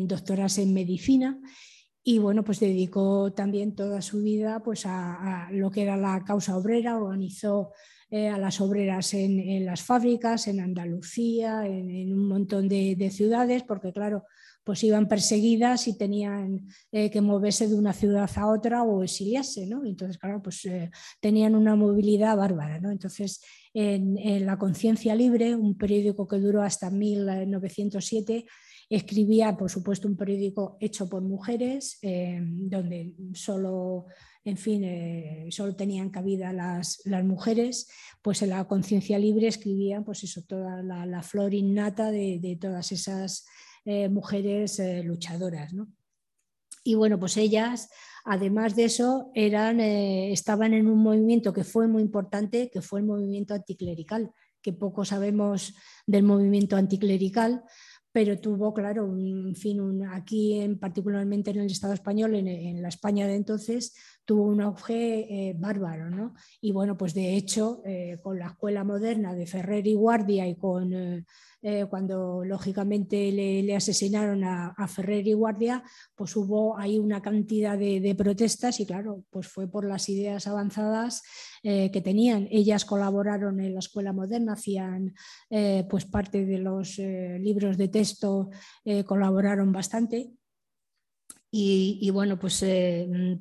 doctoras en medicina. Y bueno, pues dedicó también toda su vida pues a, lo que era la causa obrera, organizó eh, a las obreras en, las fábricas, en Andalucía, en, un montón de, ciudades, porque claro, pues iban perseguidas y tenían que moverse de una ciudad a otra o exiliarse, ¿no? Entonces, claro, pues tenían una movilidad bárbara, ¿no? Entonces, en, La Conciencia Libre, un periódico que duró hasta 1907, escribía, por supuesto, un periódico hecho por mujeres, eh, donde solo, en fin, eh, solo tenían cabida las, mujeres, pues en la conciencia libre escribían pues eso, toda la, flor innata de, todas esas eh, mujeres luchadoras. Y bueno, pues ellas Además de eso, eran, eh, estaban en un movimiento que fue muy importante, que fue el movimiento anticlerical, que poco sabemos del movimiento anticlerical, pero tuvo, claro, un, fin, aquí en, particularmente en el Estado español, en, la España de entonces, tuvo un auge eh, bárbaro. ¿no? Y bueno, pues de hecho, eh, con la escuela moderna de Ferrer y Guardia y con eh, cuando lógicamente le, asesinaron a, Ferrer y Guardia, pues hubo ahí una cantidad de, protestas y claro, pues fue por las ideas avanzadas eh, que tenían. Ellas colaboraron en la escuela moderna, hacían eh, pues parte de los libros de texto, colaboraron bastante. Y, y bueno, pues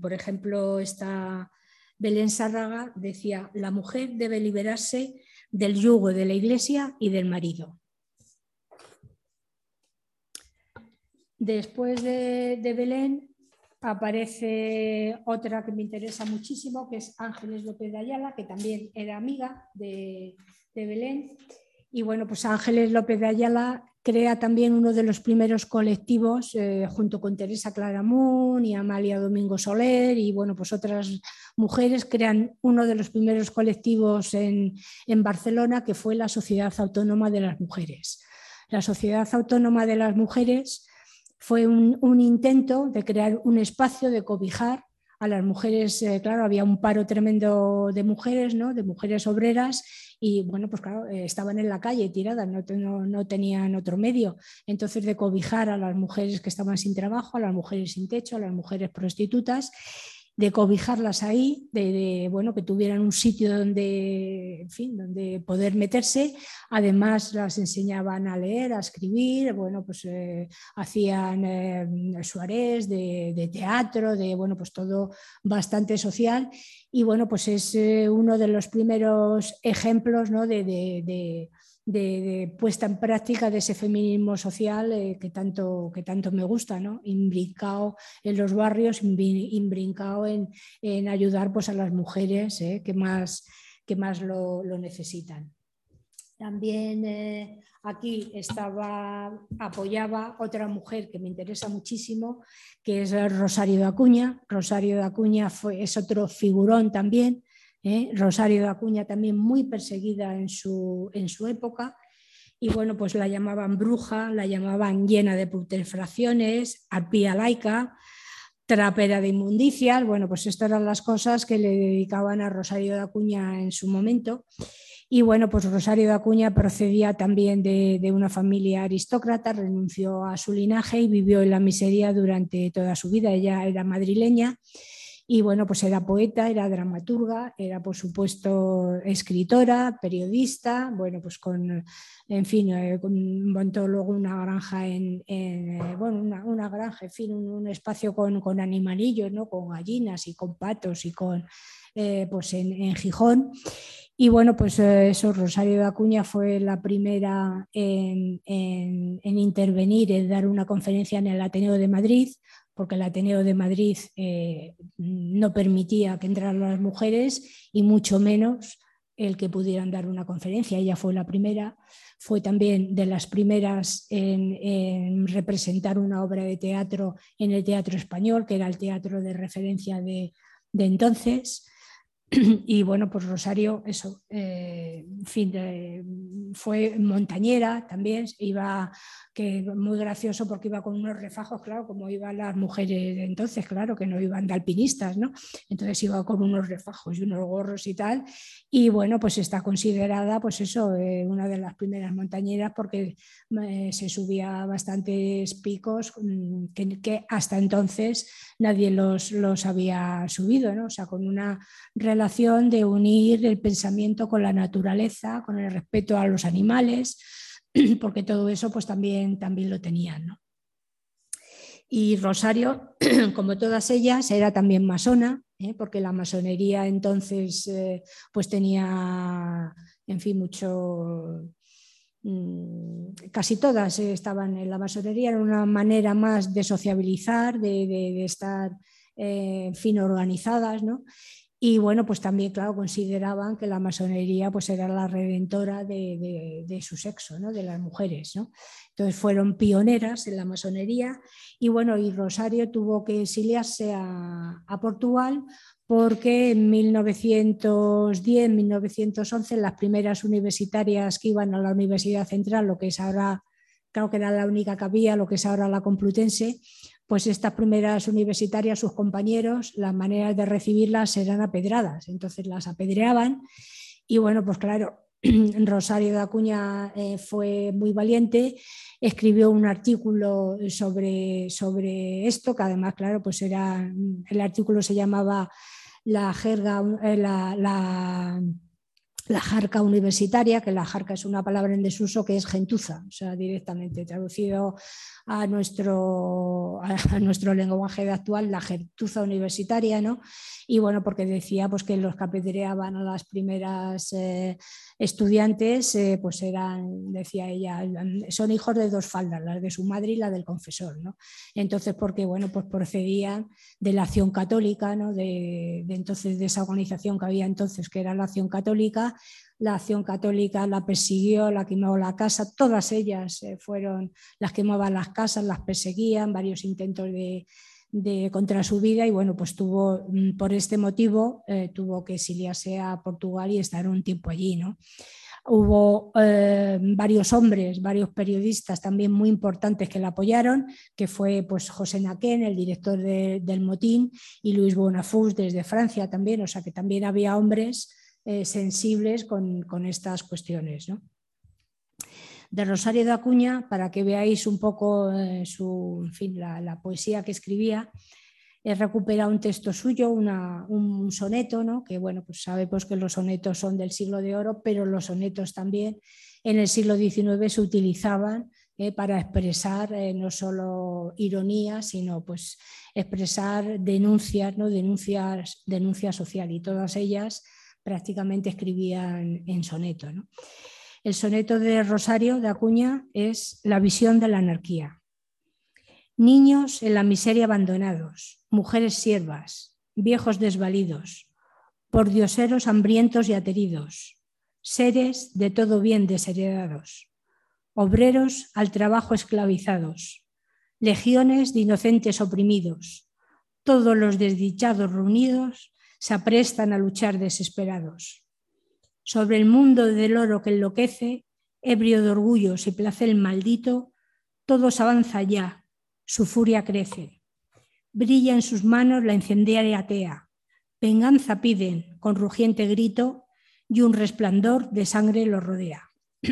por ejemplo, esta Belén Sárraga decía, la mujer debe liberarse del yugo de la iglesia y del marido. Después de, Belén aparece otra que me interesa muchísimo, que es Ángeles López de Ayala, que también era amiga de, Belén. Y bueno, pues Ángeles López de Ayala crea también uno de los primeros colectivos eh, junto con Teresa Claramunt y Amalia Domingo Soler y bueno, pues otras mujeres crean uno de los primeros colectivos en, Barcelona que fue la Sociedad Autónoma de las Mujeres. La Sociedad Autónoma de las Mujeres fue un intento de crear un espacio de cobijar a las mujeres, eh, claro, había un paro tremendo de mujeres, ¿no? de mujeres obreras, y bueno, pues claro, eh, estaban en la calle tiradas, no, no, tenían otro medio. Entonces, de cobijar a las mujeres que estaban sin trabajo, a las mujeres sin techo, a las mujeres prostitutas, de cobijarlas ahí, de, bueno, que tuvieran un sitio donde, en fin, donde poder meterse. Además, las enseñaban a leer, a escribir, bueno, pues eh, hacían eh, suárez de, teatro, de, bueno, pues todo bastante social. Y bueno, pues es eh, uno de los primeros ejemplos ¿no? de de, puesta en práctica de ese feminismo social eh, que, tanto, que tanto me gusta, ¿no? en los barrios, imbrincado en, en ayudar pues, a las mujeres eh, que más, que más lo, necesitan. También eh, aquí estaba, apoyaba otra mujer que me interesa muchísimo, que es Rosario de Acuña. Rosario de Acuña fue, es otro figurón también, ¿eh? Rosario de Acuña también muy perseguida en su, en su época. Y bueno, pues la llamaban bruja, la llamaban llena de putrefacciones, arpía laica, trapera de inmundicias. Bueno, pues estas eran las cosas que le dedicaban a Rosario de Acuña en su momento. Y bueno, pues Rosario de Acuña procedía también de, de, una familia aristócrata, renunció a su linaje y vivió en la miseria durante toda su vida. Ella era madrileña y bueno, pues era poeta, era dramaturga, era por supuesto escritora, periodista, bueno, pues con, en fin, eh, montó luego una granja en, eh, bueno, una, granja, en fin, un, espacio con, con, animalillos, ¿no? Con gallinas y con patos y con, eh, pues en, Gijón. Y bueno, pues eso, Rosario de Acuña fue la primera en, en, intervenir, en dar una conferencia en el Ateneo de Madrid, porque el Ateneo de Madrid eh, no permitía que entraran las mujeres y mucho menos el que pudieran dar una conferencia. Ella fue la primera, fue también de las primeras en, representar una obra de teatro en el teatro español, que era el teatro de referencia de, entonces. [clears throat] Y bueno, pues Rosario, eso, eh, fin, fue montañera también, iba que muy gracioso porque iba con unos refajos, claro, como iban las mujeres de entonces, claro, que no iban de alpinistas, ¿no? Entonces iba con unos refajos y unos gorros y tal. Y bueno, pues está considerada, pues eso, eh, una de las primeras montañeras porque eh, se subía bastantes picos mm, que, hasta entonces nadie los, los había subido, ¿no? O sea, con una relación de unir el pensamiento con la naturaleza, con el respeto a los animales [clears throat] porque todo eso pues también, también lo tenían. Y Rosario, [clears throat] como todas ellas, era también masona, ¿eh? porque la masonería entonces eh, pues tenía, en fin, mucho... Mm, casi todas estaban en la masonería, era una manera más de sociabilizar, de, estar, eh, fin, organizadas, ¿no? Y bueno, pues también, claro, consideraban que la masonería pues era la redentora de, su sexo, ¿no? de las mujeres. ¿no? Entonces fueron pioneras en la masonería y bueno, y Rosario tuvo que exiliarse a, Portugal porque en 1910, 1911, las primeras universitarias que iban a la Universidad Central, lo que es ahora, creo que era la única que había, lo que es ahora la Complutense, pues estas primeras universitarias, sus compañeros, las maneras de recibirlas eran apedradas, entonces las apedreaban y bueno, pues claro, [clears throat] Rosario de Acuña eh, fue muy valiente, escribió un artículo sobre, sobre esto, que además, claro, pues era, el artículo se llamaba La jerga, eh, la, la la jarca universitaria, que la jarca es una palabra en desuso que es gentuza, o sea, directamente traducido a nuestro, a nuestro lenguaje actual, la gentuza universitaria, ¿no? Y bueno, porque decía pues, que los que apedreaban a las primeras eh, estudiantes, eh, pues eran, decía ella, son hijos de dos faldas, la de su madre y la del confesor, ¿no? Entonces, porque bueno, pues procedían de la acción católica, ¿no? De, de entonces, de esa organización que había entonces, que era la acción católica, La acción católica la persiguió, la quemó la casa, todas ellas eh, fueron las que quemaban las casas, las perseguían, varios intentos de, contra su vida y bueno, pues tuvo, mm, por este motivo, eh, tuvo que exiliarse a Portugal y estar un tiempo allí, ¿no? Hubo eh, varios hombres, varios periodistas también muy importantes que la apoyaron, que fue pues, José Naquén, el director del motín, y Luis Bonafus desde Francia también, o sea que también había hombres eh, sensibles con, estas cuestiones. De Rosario de Acuña, para que veáis un poco eh, su, fin, la, poesía que escribía, he recuperado un texto suyo, un soneto, ¿no? que bueno, pues sabemos que los sonetos son del siglo de oro, pero los sonetos también en el siglo XIX se utilizaban eh, para expresar no solo ironía, sino pues expresar denuncias, ¿no? denuncias, denuncias social y todas ellas prácticamente escribían en soneto. El soneto de Rosario de Acuña es la visión de la anarquía. Niños en la miseria abandonados, mujeres siervas, viejos desvalidos, pordioseros hambrientos y ateridos, seres de todo bien desheredados, obreros al trabajo esclavizados, legiones de inocentes oprimidos, todos los desdichados reunidos se aprestan a luchar desesperados. Sobre el mundo del oro que enloquece, ebrio de orgullo y placer maldito, todos avanza ya, su furia crece. Brilla en sus manos la incendiaria atea. Venganza piden con rugiente grito y un resplandor de sangre los rodea. [clears throat]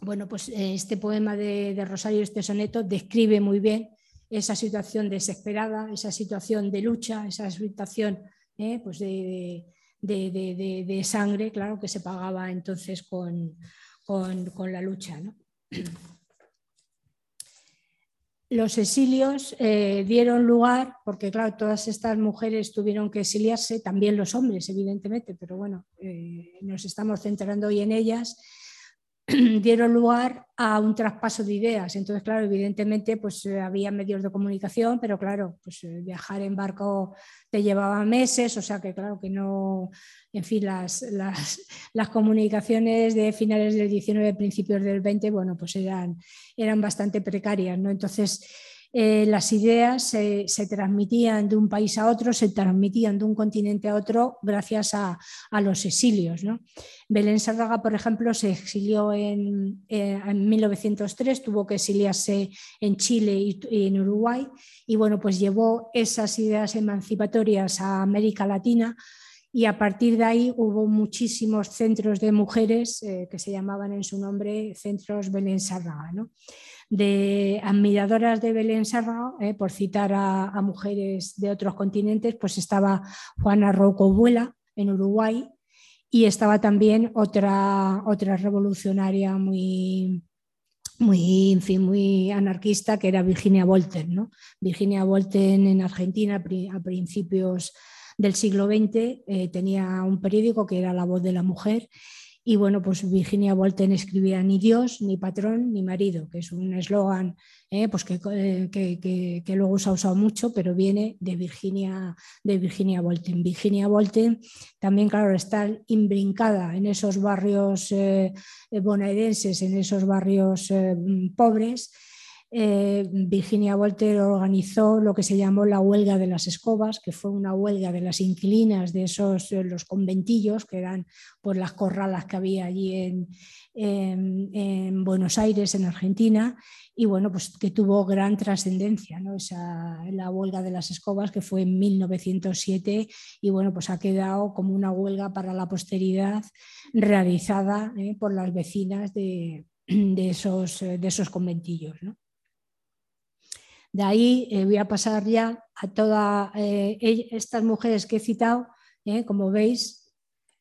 Bueno, pues eh, este poema de, de Rosario, este soneto, describe muy bien esa situación desesperada, esa situación de lucha, esa situación ¿eh? pues de, sangre, claro, que se pagaba entonces con, la lucha. Los exilios eh, dieron lugar, porque claro, todas estas mujeres tuvieron que exiliarse, también los hombres, evidentemente, pero bueno, eh, nos estamos centrando hoy en ellas, [clears throat] dieron lugar a un traspaso de ideas. Entonces, claro, evidentemente, pues eh, había medios de comunicación, pero claro, pues eh, viajar en barco te llevaba meses, o sea que claro que no, en fin, las, las, [laughs] comunicaciones de finales del 19, principios del 20, bueno, pues eran, eran bastante precarias, ¿no? Entonces, eh, las ideas se, transmitían de un país a otro, se transmitían de un continente a otro gracias a, los exilios. Belén Sárraga, por ejemplo, se exilió en, 1903, tuvo que exiliarse en Chile y, en Uruguay y bueno, pues llevó esas ideas emancipatorias a América Latina y a partir de ahí hubo muchísimos centros de mujeres eh, que se llamaban en su nombre centros Belén Sárraga de admiradoras de Belén Serra, eh, por citar a, mujeres de otros continentes, pues estaba Juana Buela en Uruguay y estaba también otra, otra revolucionaria muy, muy, muy anarquista que era Virginia Volten. ¿no? Virginia Volten en Argentina a principios del siglo XX eh, tenía un periódico que era La Voz de la Mujer y bueno, pues Virginia Volten escribía ni Dios, ni patrón, ni marido, que es un eslogan eh, pues eh, que, que, luego se ha usado mucho, pero viene de Virginia, de Virginia Volten. Virginia también, claro, está imbrincada en esos barrios eh, bonaerenses, en esos barrios pobres eh, Virginia Volter organizó lo que se llamó la huelga de las escobas, que fue una huelga de las inquilinas de esos los conventillos, que eran pues, las corralas que había allí en, Buenos Aires, en Argentina, y bueno, pues que tuvo gran trascendencia, ¿no? Esa, la huelga de las escobas, que fue en 1907, y bueno, pues ha quedado como una huelga para la posteridad realizada ¿eh? por las vecinas de, esos, de esos conventillos. ¿no? De ahí eh, voy a pasar ya a todas eh, estas mujeres que he citado, eh, como veis,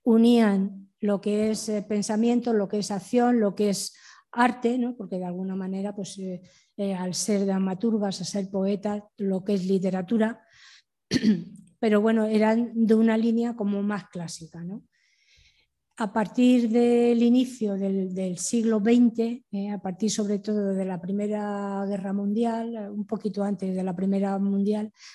unían lo que es pensamiento, lo que es acción, lo que es arte, porque de alguna manera, pues, al ser dramaturgas, a ser poetas, lo que es literatura, [clears throat] pero bueno, eran de una línea como más clásica. ¿no? A partir del inicio del, siglo XX, eh, a partir sobre todo de la Primera Guerra Mundial, un poquito antes de la Primera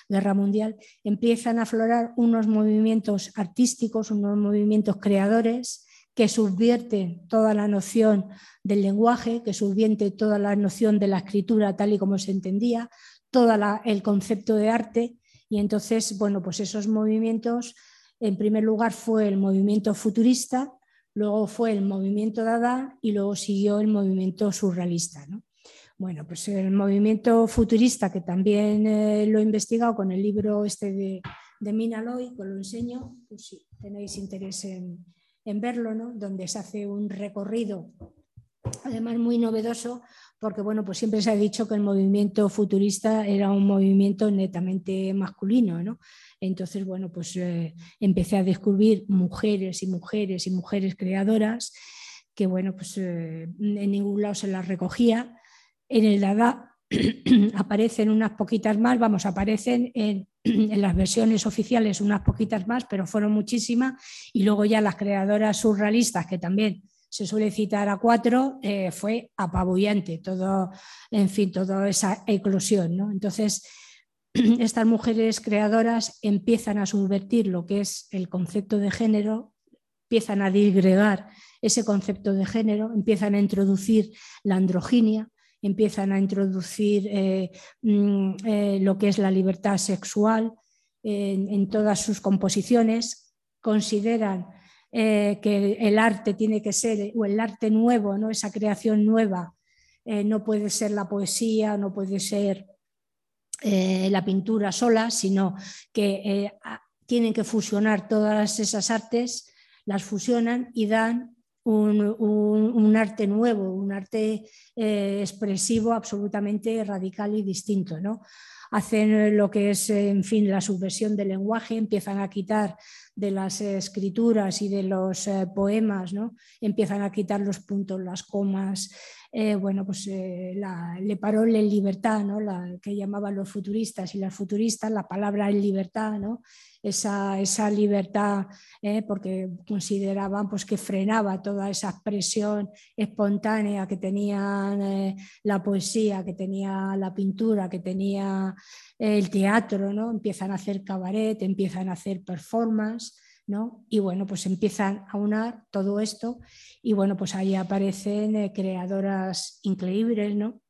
Guerra Mundial, empiezan a aflorar unos movimientos artísticos, unos movimientos creadores que subvierte toda la noción del lenguaje, que subvierte toda la noción de la escritura tal y como se entendía, todo el concepto de arte. Y entonces, bueno, pues esos movimientos, en primer lugar fue el movimiento futurista, luego fue el movimiento Dada y luego siguió el movimiento surrealista. Bueno, pues el movimiento futurista, que también eh, lo he investigado con el libro este de, de Minaloy, que lo enseño, pues si tenéis interés en, en verlo, ¿no? donde se hace un recorrido, además muy novedoso, porque bueno, pues siempre se ha dicho que el movimiento futurista era un movimiento netamente masculino, ¿no? Entonces, bueno, pues eh, empecé a descubrir mujeres y mujeres y mujeres creadoras que, bueno, pues eh, en ningún lado se las recogía. En el Dada [clears throat] aparecen unas poquitas más, vamos, aparecen en, en, las versiones oficiales unas poquitas más, pero fueron muchísimas, y luego ya las creadoras surrealistas, que también se suele citar a cuatro, eh, fue apabullante, todo, en fin, toda esa eclosión. ¿no? Entonces, [clears throat] estas mujeres creadoras empiezan a subvertir lo que es el concepto de género, empiezan a disgregar ese concepto de género, empiezan a introducir la androginia, empiezan a introducir eh, mm, eh, lo que es la libertad sexual en, todas sus composiciones, consideran eh, que el arte tiene que ser, o el arte nuevo, ¿no? esa creación nueva, no puede ser la poesía, no puede ser la pintura sola, sino que tienen que fusionar todas esas artes, las fusionan y dan un, arte nuevo, un arte eh, expresivo absolutamente radical y distinto. ¿no? Hacen lo que es, en fin, la subversión del lenguaje, empiezan a quitar de las escrituras y de los eh, poemas, ¿no? empiezan a quitar los puntos, las comas, eh, bueno, pues la, le paró en libertad, ¿no? la que llamaban los futuristas y las futuristas, la palabra en libertad, ¿no? esa, libertad, ¿eh? porque consideraban pues, que frenaba toda esa expresión espontánea que tenía eh, la poesía, que tenía la pintura, que tenía el teatro, ¿no? empiezan a hacer cabaret, empiezan a hacer performance. Y bueno, pues empiezan a unar todo esto y bueno, pues ahí aparecen eh, creadoras increíbles, ¿no?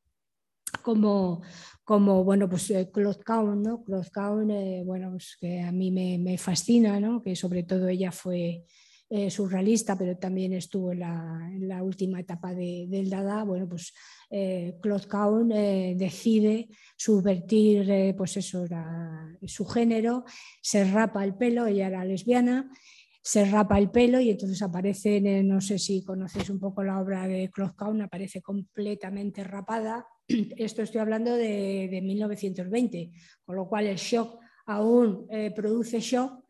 Como, como bueno, pues eh, Claude Count, ¿no? Claude Count, eh, bueno, pues, que a mí me, me, fascina, ¿no? Que sobre todo ella fue eh, surrealista, pero también estuvo en la, la última etapa de, del Dada. Bueno, pues Claude Count decide subvertir, pues eso, su género, se rapa el pelo, ella era lesbiana, se rapa el pelo y entonces aparece, no sé si conocéis un poco la obra de Claude Count, aparece completamente rapada [clears throat] esto estoy hablando de, 1920, con lo cual el shock aún eh, produce shock,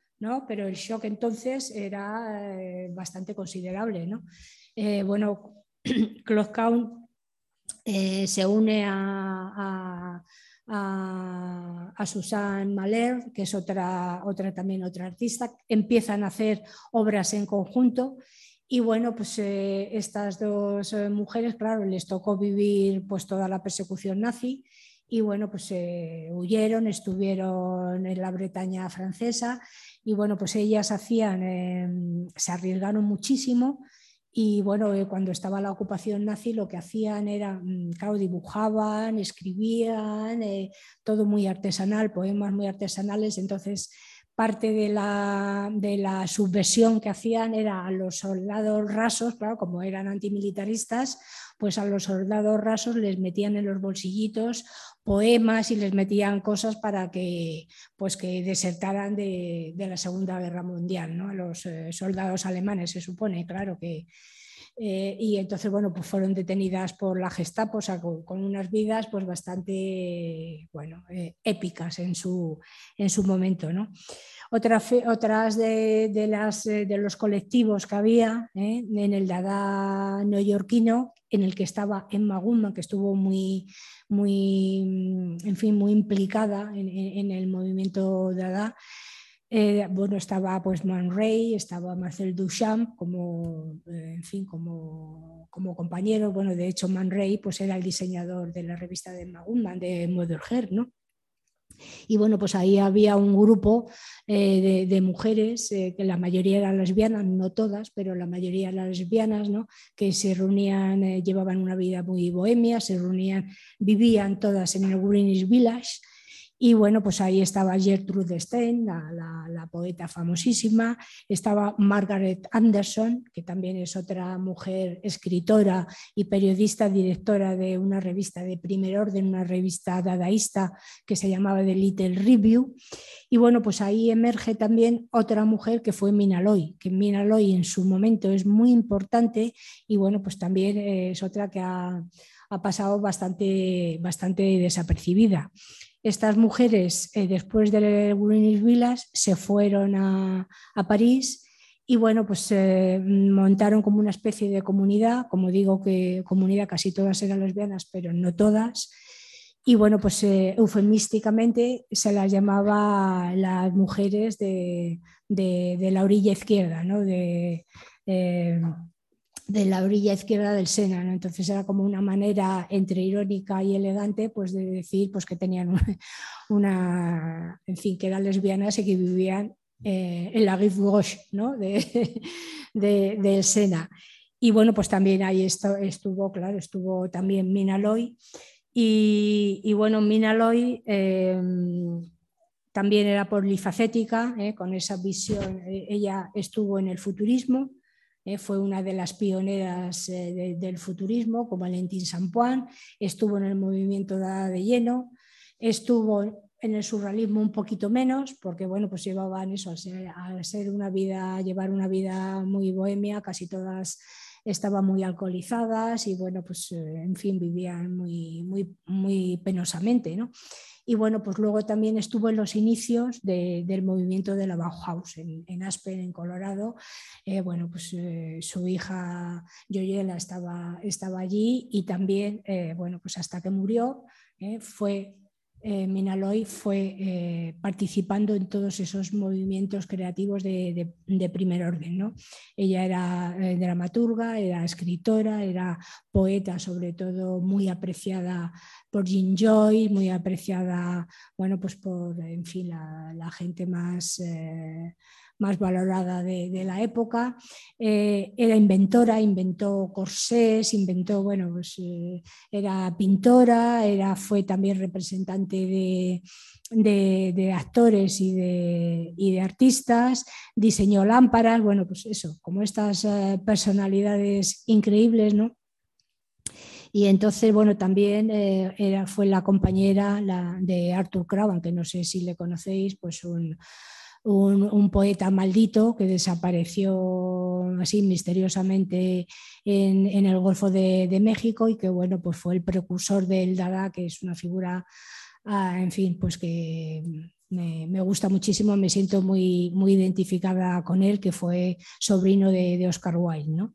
pero el shock entonces era eh, bastante considerable. ¿no? Eh, bueno, [clears throat] Claude Count se une a, a, a, Susan Mahler, que es otra, otra, también otra artista, empiezan a hacer obras en conjunto y bueno, pues eh, estas dos eh, mujeres, claro, les tocó vivir pues toda la persecución nazi y bueno, pues eh, huyeron, estuvieron en la Bretaña francesa y bueno, pues ellas hacían, em, se arriesgaron muchísimo y bueno, cuando estaba la ocupación nazi lo que hacían era, mm, claro, dibujaban, escribían, todo muy artesanal, poemas muy artesanales, entonces parte de la, de la, subversión que hacían era a los soldados rasos, claro, como eran antimilitaristas, pues a los soldados rasos les metían en los bolsillitos poemas y les metían cosas para que, pues que desertaran de, la Segunda Guerra Mundial, ¿no? A los eh, soldados alemanes se supone, claro que, eh, y entonces, bueno, pues fueron detenidas por la Gestapo, con, unas vidas pues bastante, bueno, eh, épicas en su, en su momento, ¿no? otras de, las, de los colectivos que había en el Dada neoyorquino, en el que estaba Emma Gumma, que estuvo muy, muy, en fin, muy implicada en, el movimiento Dada, eh, bueno, estaba pues Man Ray, estaba Marcel Duchamp como, eh, en fin, como, como, compañero. Bueno, de hecho Man Ray pues era el diseñador de la revista de Magumman, de Mother Hair, ¿no? Y bueno, pues ahí había un grupo eh, de, mujeres, eh, que la mayoría eran lesbianas, no todas, pero la mayoría eran lesbianas, ¿no? que se reunían, eh, llevaban una vida muy bohemia, se reunían, vivían todas en el Greenwich Village y bueno, pues ahí estaba Gertrude Stein, la, poeta famosísima, estaba Margaret Anderson, que también es otra mujer escritora y periodista, directora de una revista de primer orden, una revista dadaísta que se llamaba The Little Review. Y bueno, pues ahí emerge también otra mujer que fue Minaloy, que Minaloy en su momento es muy importante y bueno, pues también es otra que ha, ha pasado bastante, bastante desapercibida. Estas mujeres, eh, después de Greenwich Villas, se fueron a, París y bueno, pues montaron como una especie de comunidad, como digo que comunidad casi todas eran lesbianas, pero no todas. Y bueno, pues eh, eufemísticamente se las llamaba las mujeres de, la orilla izquierda, ¿no? de, eh, de la orilla izquierda del Sena. Entonces era como una manera entre irónica y elegante pues, de decir pues, que tenían [laughs] una, en fin, que eran lesbianas y que vivían eh, en la Rive Gauche ¿no? de, [laughs] del Sena. Y bueno, pues también ahí estuvo, claro, estuvo también Minaloy. Y, y bueno, Minaloy em, también era polifacética, eh, con esa visión. Eh, ella estuvo en el futurismo, eh, fue una de las pioneras eh, del futurismo, como Valentín Sampuán, estuvo en el movimiento de lleno, estuvo en el surrealismo un poquito menos, porque bueno, pues llevaban eso, al ser, una vida, llevar una vida muy bohemia, casi todas estaban muy alcoholizadas y bueno, pues eh, en fin, vivían muy, muy, muy penosamente, ¿no? Y bueno, pues luego también estuvo en los inicios del movimiento de la Bauhaus en, Aspen, en Colorado. Eh, bueno, pues eh, su hija Joyela estaba, estaba allí y también, eh, bueno, pues hasta que murió, fue eh, Minaloy fue eh, participando en todos esos movimientos creativos de, primer orden. ¿no? Ella era eh, dramaturga, era escritora, era poeta, sobre todo muy apreciada por Jean Joy, muy apreciada bueno, pues por en fin, la, gente más más valorada de, la época. Eh, era inventora, inventó corsés, inventó, bueno, pues, eh, era pintora, era, fue también representante de, actores y de, de, artistas, diseñó lámparas, bueno, pues eso, como estas eh, personalidades increíbles, ¿no? Y entonces, bueno, también era, fue la compañera de Arthur Cravan, que no sé si le conocéis, pues un, un, poeta maldito que desapareció así misteriosamente en, el Golfo de, México y que bueno, pues fue el precursor del Dada, que es una figura, ah, en fin, pues que me, gusta muchísimo, me siento muy, muy identificada con él, que fue sobrino de, Oscar Wilde. ¿no?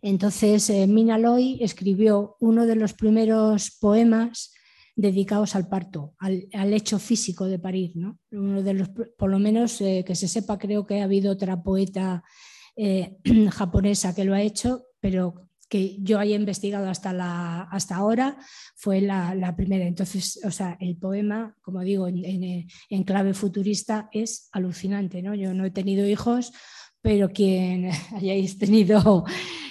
Entonces, eh, Mina Loy escribió uno de los primeros poemas dedicados al parto, al, hecho físico de parir. ¿no? Uno de los, por lo menos eh, que se sepa, creo que ha habido otra poeta eh, [clears throat] japonesa que lo ha hecho, pero que yo haya investigado hasta, la, hasta ahora fue la, primera. Entonces, o sea, el poema, como digo, en, en, clave futurista es alucinante. ¿no? Yo no he tenido hijos, pero quien [laughs] hayáis tenido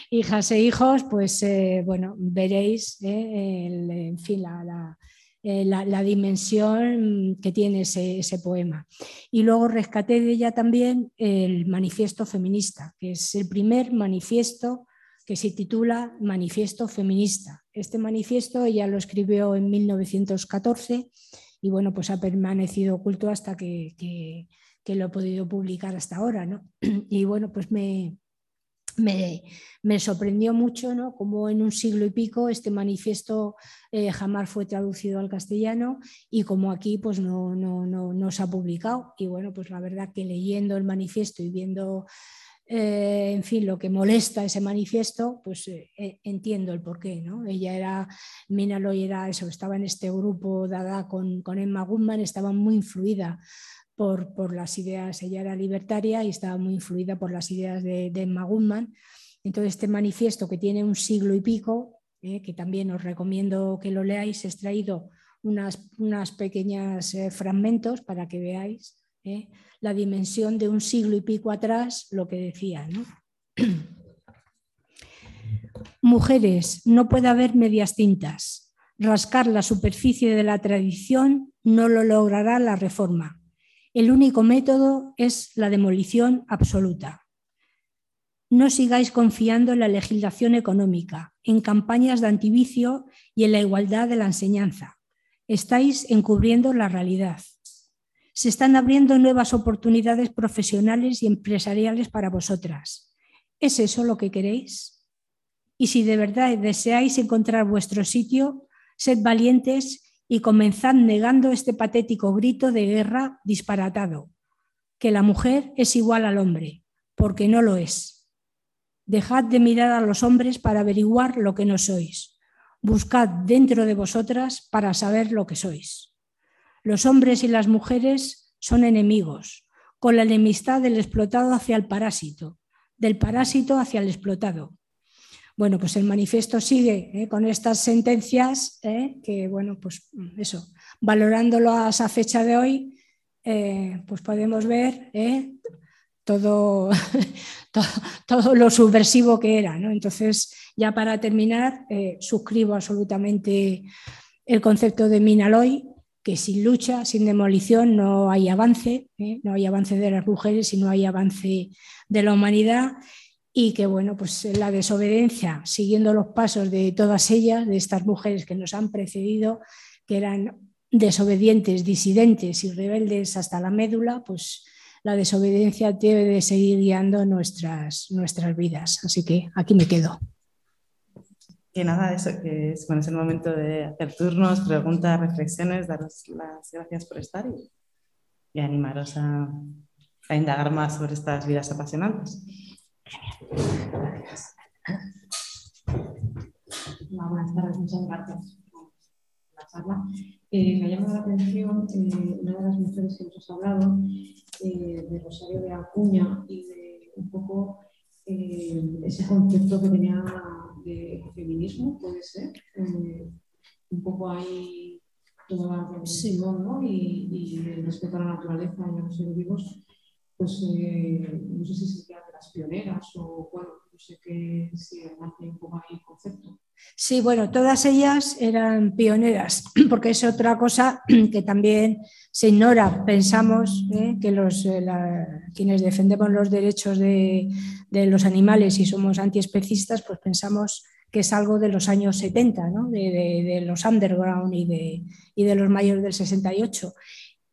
hijas e hijos, pues eh, bueno, veréis, en fin, la, eh, la, dimensión que tiene ese, poema. Y luego rescaté de ella también el manifiesto feminista, que es el primer manifiesto que se titula Manifiesto Feminista. Este manifiesto ella lo escribió en 1914 y bueno, pues ha permanecido oculto hasta que, que, que lo he podido publicar hasta ahora. ¿no? [clears throat] Y bueno, pues me, me, sorprendió mucho ¿no? como en un siglo y pico este manifiesto eh, jamás fue traducido al castellano y como aquí pues no, no, no, se ha publicado. Y bueno, pues la verdad que leyendo el manifiesto y viendo, eh, en fin, lo que molesta ese manifiesto, pues eh, entiendo el porqué. ¿no? Ella era, Mina Loy era eso, estaba en este grupo Dada con, con Emma Goodman, estaba muy influida por, las ideas, ella era libertaria y estaba muy influida por las ideas de, de Emma Goodman. Entonces, este manifiesto que tiene un siglo y pico, eh, que también os recomiendo que lo leáis, extraído unas, unas pequeños eh, fragmentos para que veáis ¿eh? la dimensión de un siglo y pico atrás, lo que decía. [clears throat] Mujeres, no puede haber medias tintas. Rascar la superficie de la tradición no lo logrará la reforma. El único método es la demolición absoluta. No sigáis confiando en la legislación económica, en campañas de antivicio y en la igualdad de la enseñanza. Estáis encubriendo la realidad. Se están abriendo nuevas oportunidades profesionales y empresariales para vosotras. ¿Es eso lo que queréis? Y si de verdad deseáis encontrar vuestro sitio, sed valientes y comenzad negando este patético grito de guerra disparatado, que la mujer es igual al hombre, porque no lo es. Dejad de mirar a los hombres para averiguar lo que no sois. Buscad dentro de vosotras para saber lo que sois. Los hombres y las mujeres son enemigos, con la enemistad del explotado hacia el parásito, del parásito hacia el explotado. Bueno, pues el manifiesto sigue ¿eh? con estas sentencias ¿eh? que, bueno, pues eso, valorándolo a esa fecha de hoy, eh, pues podemos ver todo, [laughs] todo, lo subversivo que era. Entonces, ya para terminar, suscribo absolutamente el concepto de Minaloy, que sin lucha, sin demolición, no hay avance, no hay avance de las mujeres y no hay avance de la humanidad y que bueno, pues la desobediencia, siguiendo los pasos de todas ellas, de estas mujeres que nos han precedido, que eran desobedientes, disidentes y rebeldes hasta la médula, pues la desobediencia debe de seguir guiando nuestras, nuestras vidas. Así que aquí me quedo. Que nada, eso, que es, bueno, es el momento de hacer turnos, preguntas, reflexiones, daros las gracias por estar y, animaros a, indagar más sobre estas vidas apasionantes. Buenas tardes, muchas gracias por la charla. Eh, me ha llamado la atención eh, una de las mujeres que nos has hablado, eh, de Rosario de Acuña, y de un poco ese concepto que tenía de feminismo, puede ser. Un poco ahí toda la reflexión ¿no? y, y, el respeto a la naturaleza y a los seres vivos, pues eh, no sé si se de las pioneras o bueno, no sé qué, si nace un poco ahí el concepto. Sí, bueno, todas ellas eran pioneras, [clears throat] porque es otra cosa [clears throat] que también se ignora. Pensamos ¿eh? que los, eh, la, quienes defendemos los derechos de, de, los animales y somos antiespecistas, pues pensamos que es algo de los años 70, ¿no? de, de, de, los underground y de, y de los mayores del 68.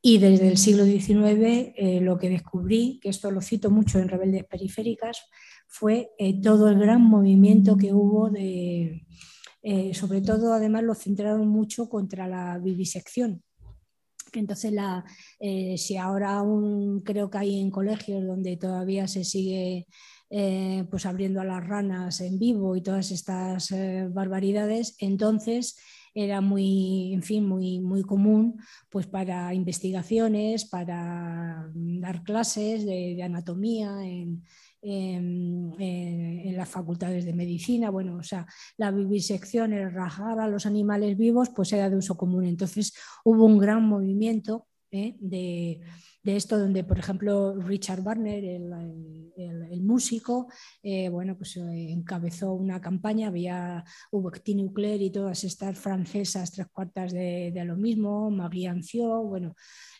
Y desde el siglo XIX eh, lo que descubrí, que esto lo cito mucho en Rebeldes Periféricas, fue eh, todo el gran movimiento que hubo de, eh, sobre todo además lo centraron mucho contra la vivisección. Entonces, la, si ahora aún creo que hay en colegios donde todavía se sigue pues abriendo a las ranas en vivo y todas estas barbaridades, entonces era muy, en fin, muy, muy común pues para investigaciones, para dar clases de, anatomía en, las facultades de medicina. Bueno, o sea, la vivisección, el rajar a los animales vivos, pues era de uso común. Entonces hubo un gran movimiento ¿eh? de, de, esto, donde, por ejemplo, Richard Barner, el, el, músico, eh, bueno, pues eh, encabezó una campaña, había hubo Nuclear y todas estas francesas, tres cuartas de, de lo mismo, Marie Ancio, bueno,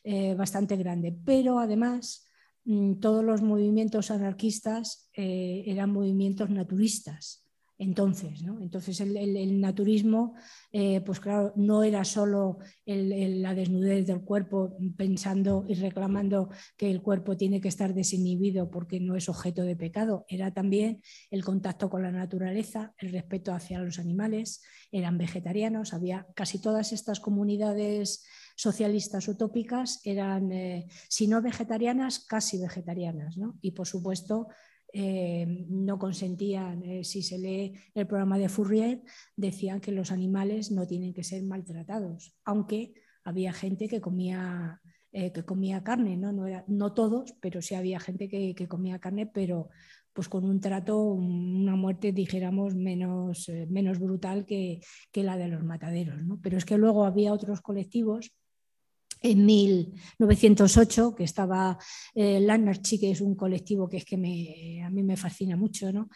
eh, bastante grande. Pero además Mm, todos los movimientos anarquistas eran movimientos naturistas. Entonces, ¿no? entonces el, naturismo, eh, pues claro, no era solo la desnudez del cuerpo pensando y reclamando que el cuerpo tiene que estar desinhibido porque no es objeto de pecado, era también el contacto con la naturaleza, el respeto hacia los animales, eran vegetarianos, había casi todas estas comunidades socialistas utópicas eran, eh, si no vegetarianas, casi vegetarianas. ¿no? Y por supuesto, eh, no consentían, eh, si se lee el programa de Fourier, decían que los animales no tienen que ser maltratados, aunque había gente que comía eh, que comía carne, ¿no? No, era, no todos, pero sí había gente que, que, comía carne, pero pues con un trato, una muerte, dijéramos, menos, menos brutal que, que, la de los mataderos. ¿no? Pero es que luego había otros colectivos en 1908, que estaba eh, que es un colectivo que es que a mí me fascina mucho, ¿no?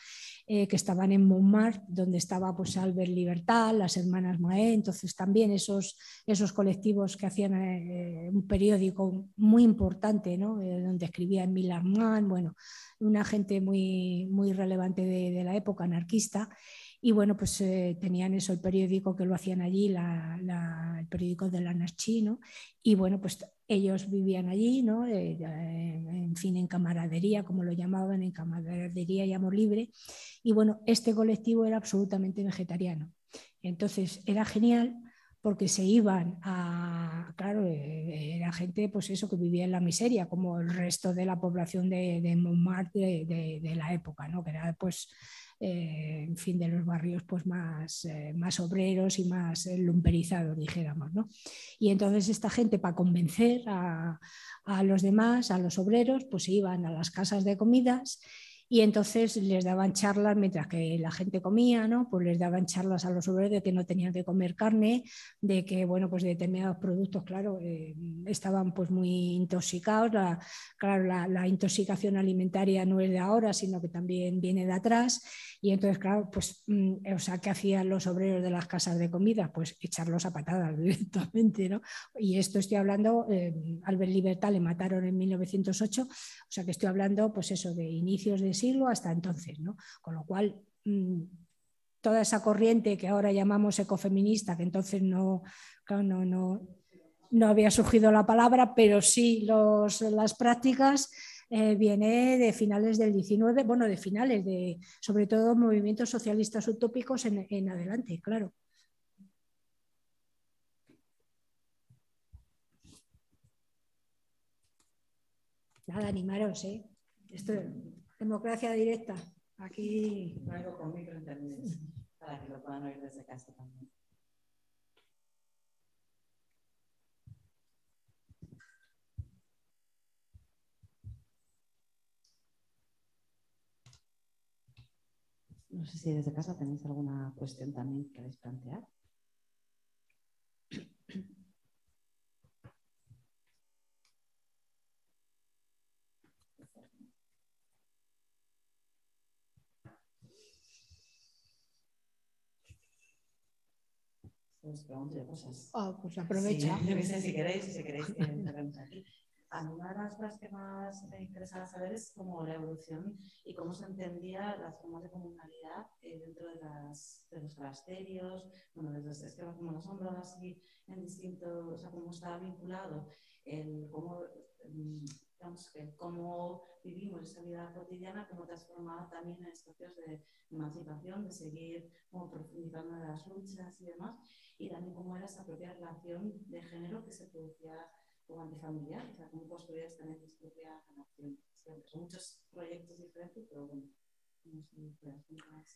Eh, que estaban en Montmartre, donde estaba pues, Albert Libertad, las hermanas Maé, entonces también esos, esos colectivos que hacían eh, un periódico muy importante, ¿no? Eh, donde escribía Emile Armand, bueno, una gente muy, muy relevante de la época anarquista. Y bueno, pues eh, tenían eso, el periódico que lo hacían allí, la, la, el periódico de la ¿no? Y bueno, pues ellos vivían allí, ¿no? Eh, en fin, en camaradería, como lo llamaban, en camaradería y amor libre. Y bueno, este colectivo era absolutamente vegetariano. Entonces era genial porque se iban a, claro, eh, era gente pues eso que vivía en la miseria, como el resto de la población de, de Montmartre de, de, de la época, ¿no? que era pues eh, en fin, de los barrios pues más, eh, más obreros y más eh, lumperizados, dijéramos. Y entonces esta gente, para convencer a, a, los demás, a los obreros, pues iban a las casas de comidas y entonces les daban charlas mientras que la gente comía, ¿no? Pues les daban charlas a los obreros de que no tenían que comer carne, de que, bueno, pues determinados productos, claro, eh, estaban pues muy intoxicados. La, claro, la, intoxicación alimentaria no es de ahora, sino que también viene de atrás. Y entonces, claro, pues, mm, o sea, ¿qué hacían los obreros de las casas de comida? Pues echarlos a patadas [laughs] directamente, ¿no? Y esto estoy hablando, eh, Albert Libertad le mataron en 1908, o sea que estoy hablando, pues eso, de inicios de siglo hasta entonces, ¿no? Con lo cual, mmm, toda esa corriente que ahora llamamos ecofeminista, que entonces no, no, no, no había surgido la palabra, pero sí los, las prácticas, eh, viene de finales del 19, bueno, de finales, de sobre todo movimientos socialistas utópicos en, en adelante, claro. Nada, animaros, ¿eh? Esto, Democracia directa. Aquí. Algo con microinternet para que lo puedan oír desde casa también. No sé si desde casa tenéis alguna cuestión también que queréis plantear. Pues pregunto cosas. Oh, pues aprovecha. Sí, yo sé, si queréis, si queréis aquí. A mí una de las cosas que más me interesa saber es cómo la evolución y cómo se entendía las formas de comunalidad eh, dentro de, las, de los clasterios, bueno, desde los esquemas como las sombras, así, en distintos, o sea, cómo estaba vinculado, el cómo, digamos, el cómo vivimos esa vida cotidiana, cómo transformaba también en espacios de emancipación, de seguir como profundizando en las luchas y demás y también cómo era esa propia relación de género que se producía como antifamiliar, o sea, cómo construías también tu propia relación. Son muchos proyectos diferentes, pero bueno.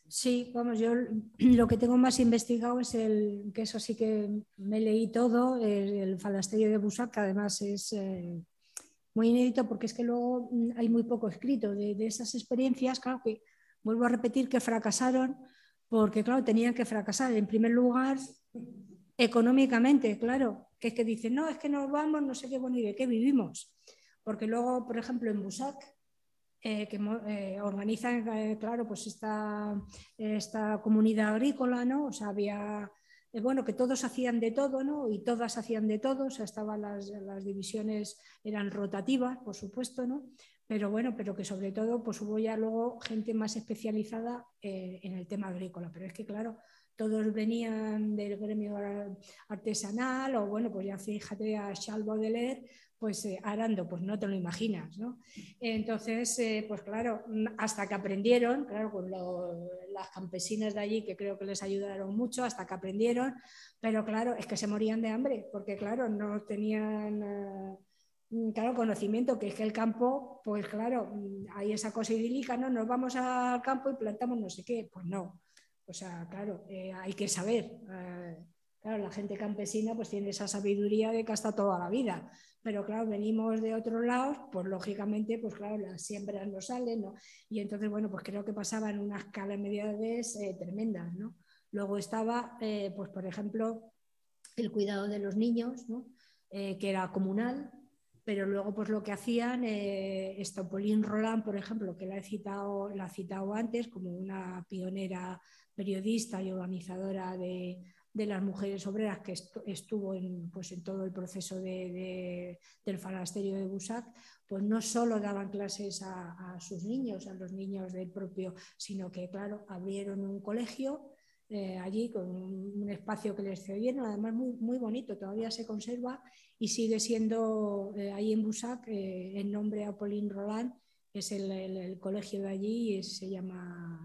Sí, vamos, yo lo que tengo más investigado es el, que eso sí que me leí todo, el, el falasterio de Busak, que además es eh, muy inédito porque es que luego mm, hay muy poco escrito de, esas experiencias, claro que vuelvo a repetir que fracasaron porque, claro, tenían que fracasar. En primer lugar, económicamente, claro, que es que dicen, no, es que nos vamos, no sé qué, bueno, ¿y de qué vivimos? Porque luego, por ejemplo, en Busac, eh, que eh, organizan, eh, claro, pues esta, esta, comunidad agrícola, ¿no? O sea, había, eh, bueno, que todos hacían de todo, ¿no? Y todas hacían de todo, o sea, estaban las, las divisiones, eran rotativas, por supuesto, ¿no? pero bueno, pero que sobre todo pues hubo ya luego gente más especializada eh, en el tema agrícola. Pero es que, claro, todos venían del gremio artesanal o bueno, pues ya fíjate a Charles Baudelaire, pues eh, arando, pues no te lo imaginas, ¿no? Entonces, eh, pues claro, hasta que aprendieron, claro, con las campesinas de allí que creo que les ayudaron mucho, hasta que aprendieron, pero claro, es que se morían de hambre, porque claro, no tenían... Uh, claro, conocimiento, que es que el campo, pues claro, hay esa cosa idílica, ¿no? Nos vamos al campo y plantamos no sé qué, pues no. O sea, claro, eh, hay que saber. Claro, la gente campesina pues tiene esa sabiduría de que hasta toda la vida, pero claro, venimos de otros lados, pues lógicamente, pues claro, las siembras no salen, ¿no? Y entonces, bueno, pues creo que pasaban unas calamidades eh, tremendas, ¿no? Luego estaba, eh, pues por ejemplo, el cuidado de los niños, ¿no? Eh, que era comunal, pero luego pues lo que hacían, eh, Pauline Roland, por ejemplo, que la he citado, la he citado antes como una pionera periodista y organizadora de, de las mujeres obreras que estuvo en, pues, en todo el proceso de, del falasterio de Busac, pues no solo daban clases a, sus niños, a los niños del propio, sino que, claro, abrieron un colegio eh, allí con un, espacio que les cedieron, además muy, muy bonito, todavía se conserva y sigue siendo eh, ahí en Busac eh, el nombre a Pauline Roland, es el, el, colegio de allí y se llama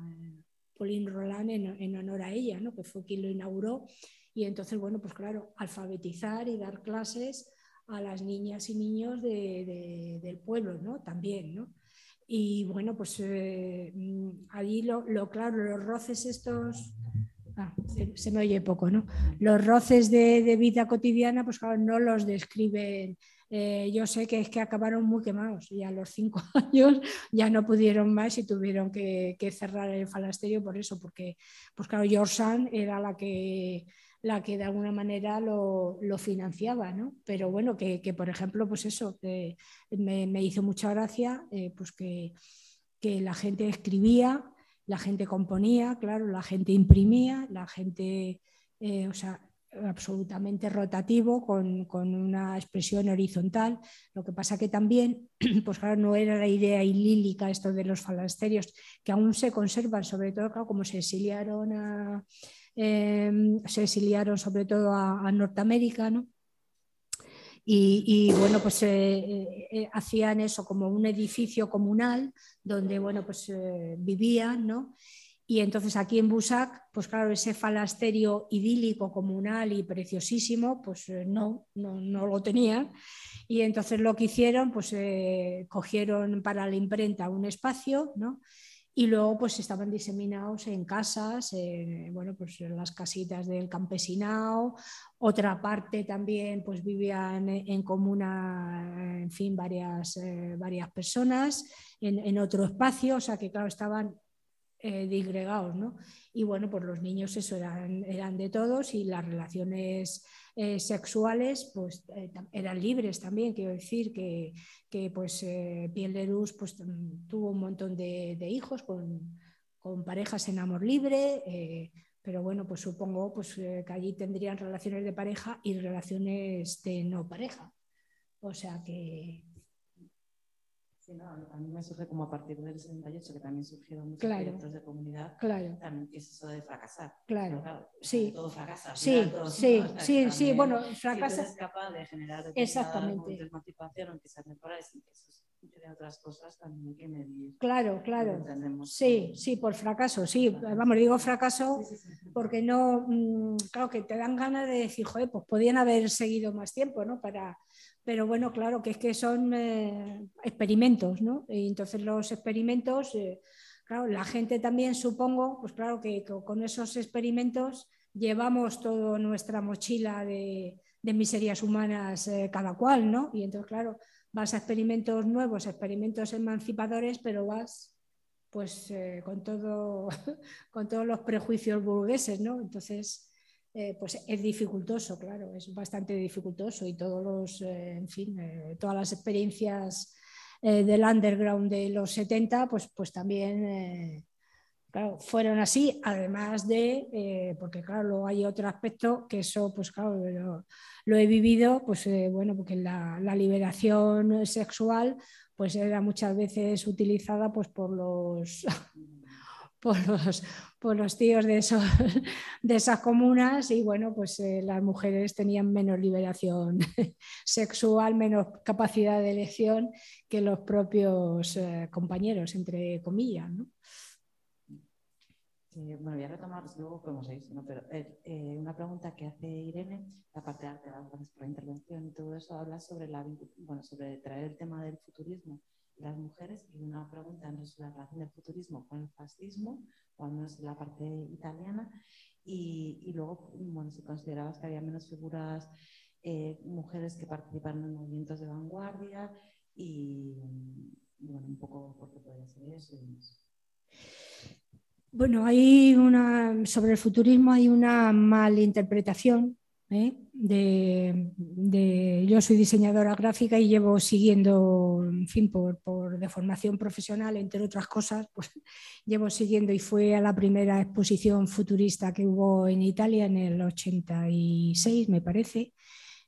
Pauline Roland en, honor a ella, ¿no? que fue quien lo inauguró. Y entonces, bueno, pues claro, alfabetizar y dar clases a las niñas y niños del pueblo, ¿no? También, ¿no? Y bueno, pues eh, allí lo, claro, los roces estos, ah, se, me oye poco, ¿no? Los roces de, de, vida cotidiana, pues claro, no los describen eh, yo sé que es que acabaron muy quemados y a los cinco [laughs] años ya no pudieron más y tuvieron que, cerrar el falasterio por eso, porque pues claro, George era la que, la que de alguna manera lo, financiaba, ¿no? Pero bueno, que, por ejemplo, pues eso, me, hizo mucha gracia, eh, pues que, la gente escribía, la gente componía, claro, la gente imprimía, la gente, eh, o sea, absolutamente rotativo, con, una expresión horizontal. Lo que pasa que también, [clears throat] pues claro, no era la idea ilílica esto de los falasterios, que aún se conservan, sobre todo, como se exiliaron, a, em, se exiliaron sobre todo a, Norteamérica, Y, bueno, pues eh, eh, eh, hacían eso como un edificio comunal donde, bueno, pues vivían, ¿no? Y entonces aquí en Busac, pues claro, ese falasterio idílico, comunal y preciosísimo, pues eh, no, no, no lo tenían. Y entonces lo que hicieron, pues eh, cogieron para la imprenta un espacio, ¿no? Y luego pues estaban diseminados en casas, bueno, pues en las casitas del campesinado, otra parte también pues vivían en comuna, en fin, varias, eh, varias personas en, en, otro espacio, o sea que claro, estaban eh, disgregados, ¿no? Y bueno, pues los niños eso eran, eran de todos y las relaciones eh, sexuales pues eh, eran libres también, quiero decir que, que pues eh, Luz pues, mm, tuvo un montón de, hijos con, con, parejas en amor libre, pero bueno, pues supongo pues, que allí tendrían relaciones de pareja y relaciones de no pareja. O sea que, a mí me surge como a partir del 68, que también surgieron muchos proyectos de comunidad, claro. también es eso de fracasar. Claro, sí. Todo fracasa. Sí, sí, sí, sí, bueno, fracasa. Si es capaz de generar Exactamente. y que eso de otras cosas también hay que medir. Claro, claro. Sí, sí, por fracaso, sí. Vamos, digo fracaso porque no, mm, claro que te dan ganas de decir, joder, pues podían haber seguido más tiempo, ¿no? Para, pero bueno, claro, que es que son eh, experimentos, ¿no? Y entonces los experimentos, eh, claro, la gente también supongo, pues claro que, con esos experimentos llevamos toda nuestra mochila de, miserias humanas eh, cada cual, ¿no? Y entonces, claro, vas a experimentos nuevos, experimentos emancipadores, pero vas pues con, todo, [laughs] con todos los prejuicios burgueses, ¿no? Entonces, eh, pues es dificultoso, claro, es bastante dificultoso y todos los, eh, en fin, eh, todas las experiencias del underground de los 70, pues, pues también fueron así, además de, porque claro, hay otro aspecto que eso, pues claro, lo, he vivido, pues bueno, porque la, la, liberación sexual pues era muchas veces utilizada pues por los [laughs] por los, por los tíos [laughs] de, esas comunas y bueno, pues eh, las mujeres tenían menos liberación [laughs] sexual, menos capacidad de elección que los propios eh, compañeros, entre comillas. ¿no? bueno, voy a retomar luego podemos seguir, ¿no? pero eh, una pregunta que hace Irene, la parte de la intervención y todo eso, habla sobre, la, bueno, sobre traer el tema del futurismo las mujeres y una pregunta en la relación del futurismo con el fascismo, cuando es la parte italiana, y, luego, bueno, si considerabas que había menos figuras eh, mujeres que participan en movimientos de vanguardia y, bueno, un poco por qué puede ser eso. Bueno, hay una, sobre el futurismo hay una malinterpretación ¿eh? de, yo soy diseñadora gráfica y llevo siguiendo, en fin, por, por, de formación profesional, entre otras cosas, pues [laughs] llevo siguiendo y fue a la primera exposición futurista que hubo en Italia en el 86, me parece,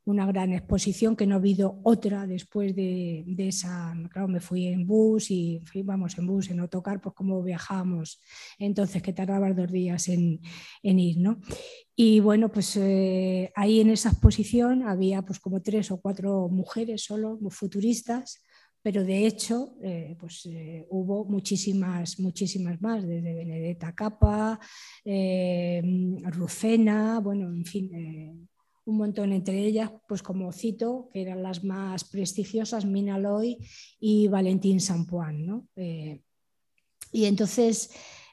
una gran exposición que no ha habido otra después de, esa, claro, me fui en bus y vamos en bus, en autocar, pues como viajábamos entonces, que tardaba dos días en, ir, ¿no? Y bueno, pues eh, ahí en esa exposición había pues como tres o cuatro mujeres solo, futuristas, pero de hecho eh, pues, eh, hubo muchísimas, muchísimas más, desde Benedetta Capa, Rucena, bueno, en fin, un montón, entre ellas, pues como cito, que eran las más prestigiosas, Mina Loy y Valentín Sampuán. ¿no? Eh, y entonces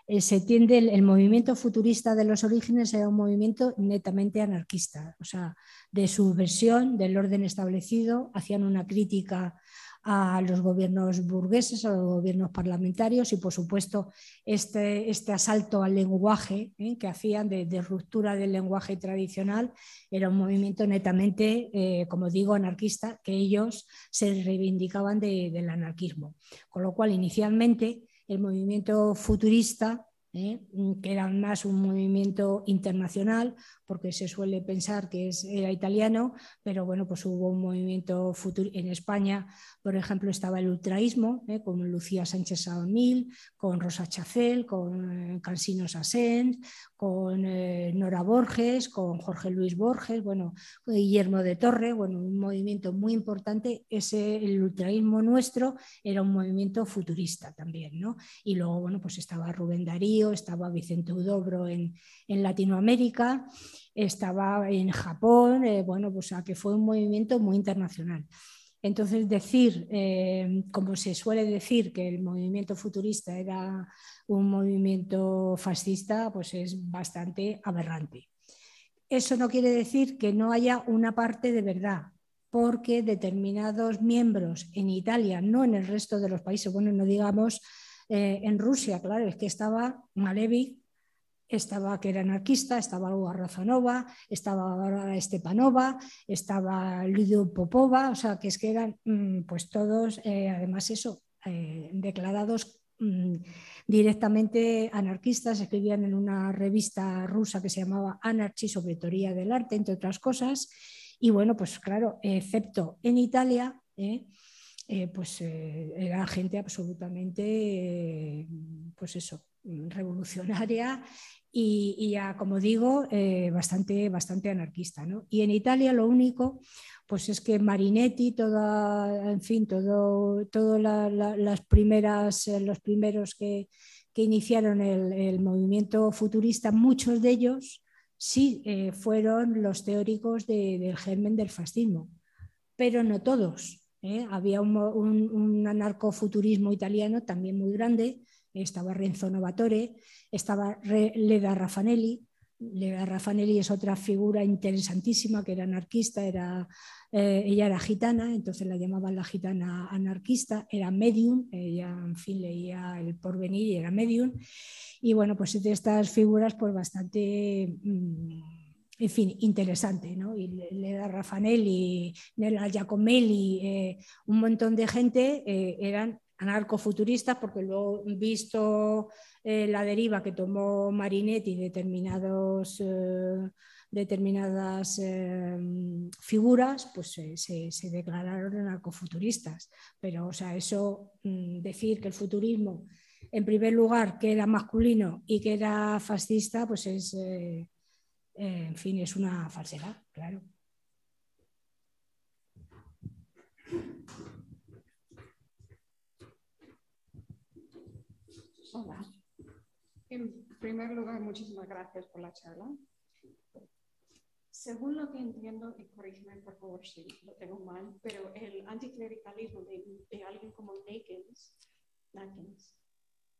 eh, se tiende el, movimiento futurista de los orígenes era un movimiento netamente anarquista, o sea, de subversión del orden establecido, hacían una crítica a los gobiernos burgueses, a los gobiernos parlamentarios y, por supuesto, este, este asalto al lenguaje ¿eh? que hacían de, ruptura del lenguaje tradicional era un movimiento netamente, eh, como digo, anarquista, que ellos se reivindicaban del anarquismo. Con lo cual, inicialmente, el movimiento futurista ¿eh? que era más un movimiento internacional, porque se suele pensar que es, era italiano, pero bueno, pues hubo un movimiento futuro en España, por ejemplo, estaba el ultraísmo, ¿eh? con Lucía Sánchez Saonil, con Rosa Chacel, con eh, Cansino Sassens, con Nora Borges, con Jorge Luis Borges, bueno, Guillermo de Torre, bueno, un movimiento muy importante, ese, el ultraísmo nuestro era un movimiento futurista también, ¿no? Y luego, bueno, pues estaba Rubén Darío, estaba Vicente Udobro en, Latinoamérica, estaba en Japón, eh, bueno, pues que fue un movimiento muy internacional. Entonces, decir, eh, como se suele decir, que el movimiento futurista era un movimiento fascista, pues es bastante aberrante. Eso no quiere decir que no haya una parte de verdad, porque determinados miembros en Italia, no en el resto de los países, bueno, no digamos eh, en Rusia, claro, es que estaba Malevich, estaba que era anarquista, estaba Olga Razanova, estaba Stepanova, estaba Lidio Popova, o sea, que es que eran mm, pues todos, eh, además eso, eh, declarados mm, directamente anarquistas, escribían en una revista rusa que se llamaba Anarchy sobre teoría del arte, entre otras cosas, y bueno, pues claro, excepto en Italia, eh, pues eh, era gente absolutamente, eh, pues eso, revolucionaria y, ya, como digo, bastante, bastante anarquista. Y en Italia lo único, pues es que Marinetti, toda, en fin, todo, las primeras, los primeros que, iniciaron el, movimiento futurista, muchos de ellos sí fueron los teóricos del germen del fascismo, pero no todos. ¿Eh? Había un, anarcofuturismo italiano también muy grande, estaba Renzo Novatore, estaba Leda Raffanelli. Leda Raffanelli es otra figura interesantísima que era anarquista, era, eh, ella era gitana, entonces la llamaban la gitana anarquista, era medium, ella en fin leía el porvenir y era medium. Y bueno, pues de estas figuras pues bastante... Mm, en fin, interesante, ¿no? Y Leda Raffanelli, Nella Giacomelli, eh, un montón de gente eh, eran anarcofuturistas porque luego visto eh, la deriva que tomó Marinetti determinados determinadas figuras, pues se, declararon anarcofuturistas. Pero, o sea, eso, mm, decir que el futurismo, en primer lugar, que era masculino y que era fascista, pues es, eh, en fin, es una falsedad, claro. Hola. En primer lugar, muchísimas gracias por la charla. según lo que entiendo, y corrígeme por favor si lo tengo mal, pero el anticlericalismo de, alguien como Nakens, Nakens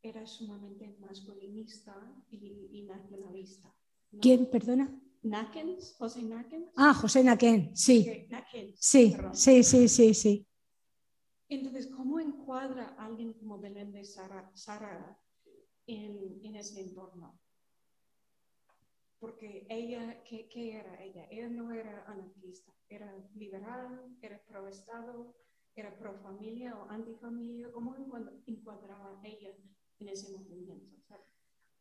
era sumamente masculinista y nacionalista. ¿Quién, perdona? Nakens, José Nakens. Ah, José Naquén, sí. Ok, Nakens, Sí, perdón. sí, sí, sí, sí. Entonces, ¿cómo encuadra a alguien como Belén de Sara, en, en ese entorno? Porque ella, ¿qué, qué era ella? Ella no era anarquista, era liberal, era pro Estado, era pro familia o antifamilia. ¿Cómo encuadra- encuadraba ella en ese movimiento? O sea,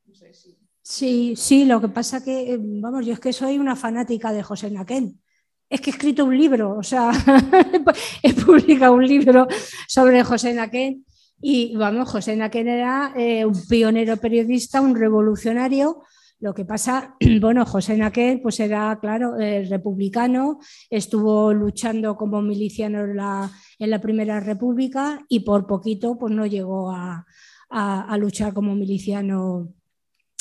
no sé si. Sí, sí, lo que pasa que, eh, vamos, yo es que soy una fanática de José Naquén. Es que he escrito un libro, o sea, [laughs] he publicado un libro sobre José Naquén y, vamos, José Naquén era eh, un pionero periodista, un revolucionario. Lo que pasa, [clears throat] bueno, José Naquén pues era, claro, eh, republicano, estuvo luchando como miliciano en la, Primera República y por poquito pues no llegó a luchar como miliciano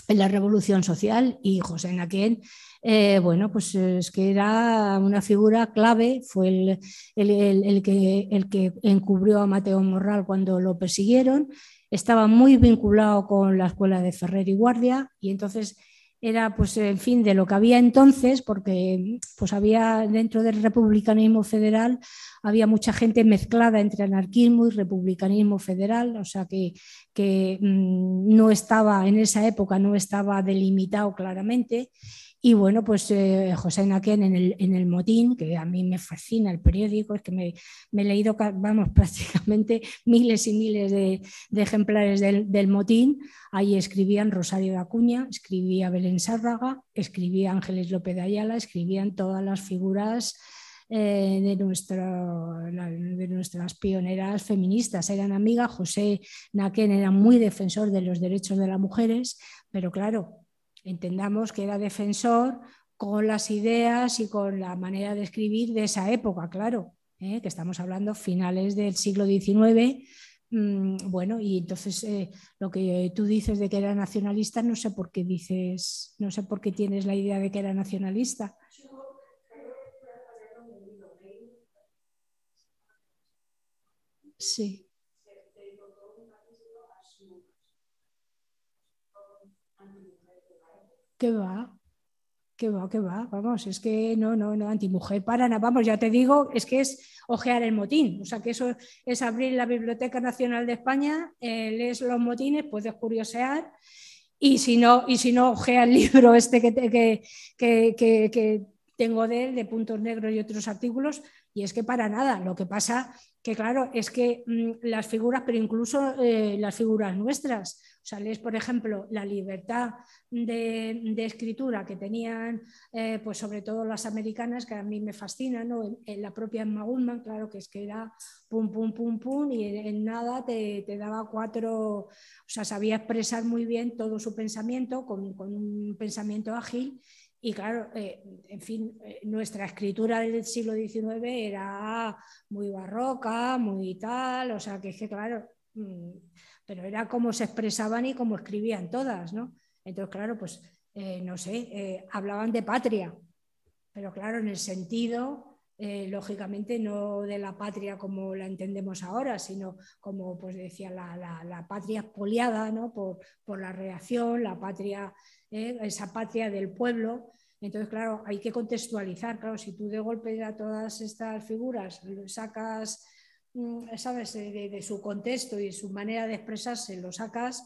en la Revolución Social y José Naquén, eh, bueno, pues es que era una figura clave, fue el, el- el- el que, el que encubrió a Mateo Morral cuando lo persiguieron, estaba muy vinculado con la escuela de Ferrer y Guardia y entonces era pues en fin de lo que había entonces porque pues había dentro del republicanismo federal había mucha gente mezclada entre anarquismo y republicanismo federal o sea que, que mm, no estaba en esa época no estaba delimitado claramente y bueno, pues eh, José Naquén en el, en el motín, que a mí me fascina el periódico, es que me, he leído, vamos, [laughs] prácticamente miles y miles de, de ejemplares del, del motín. Ahí escribían Rosario de Acuña, escribía Belén Sárraga, escribía Ángeles López de Ayala, escribían todas las figuras eh, de, nuestro- nuestras pioneras feministas. Eran amigas, José Naquén era muy defensor de los derechos de las mujeres, pero claro, entendamos que era defensor con las ideas y con la manera de escribir de esa época, claro, ¿eh? que estamos hablando finales del siglo XIX. mm, bueno, y entonces eh, lo que tú dices de que era nacionalista, no sé por qué dices, no sé por qué tienes la idea de que era nacionalista. Sí. ¿Qué va? ¿Qué va? ¿Qué va? Vamos, es que no, no, no, antimujer para nada. Vamos, ya te digo, es que es ojear el motín. O sea, que eso es abrir la Biblioteca Nacional de España, eh, lees los motines, puedes curiosear. Y si no, y si no ojea el libro este que, te- que, que, que- tengo de él, de puntos negros y otros artículos, y es que para nada. Lo que pasa que, claro, es que mm, las figuras, pero incluso eh, las figuras nuestras, o sea, lees, por ejemplo, la libertad de, escritura que tenían, eh, pues sobre todo las americanas, que a mí me fascinan, ¿no? la propia Emma Goldman, claro que es que era pum, pum, pum, pum, y en, en nada te, te daba cuatro, o sea, sabía expresar muy bien todo su pensamiento, con, con un pensamiento ágil, y claro, eh, en fin, eh, nuestra escritura del siglo XIX era muy barroca, muy tal, o sea, que es que claro, mm, pero era cómo se expresaban y cómo escribían todas, ¿no? Entonces, claro, pues, eh, no sé, hablaban de patria, pero claro, en el sentido, eh, lógicamente, no de la patria como la entendemos ahora, sino como, pues decía, la, la- patria expoliada, ¿no? Por, por la reacción, la patria, eh, esa patria del pueblo. Entonces, claro, hay que contextualizar, claro, si tú de golpe a todas estas figuras sacas, mm, sabes, de, su contexto y su manera de expresarse, lo sacas,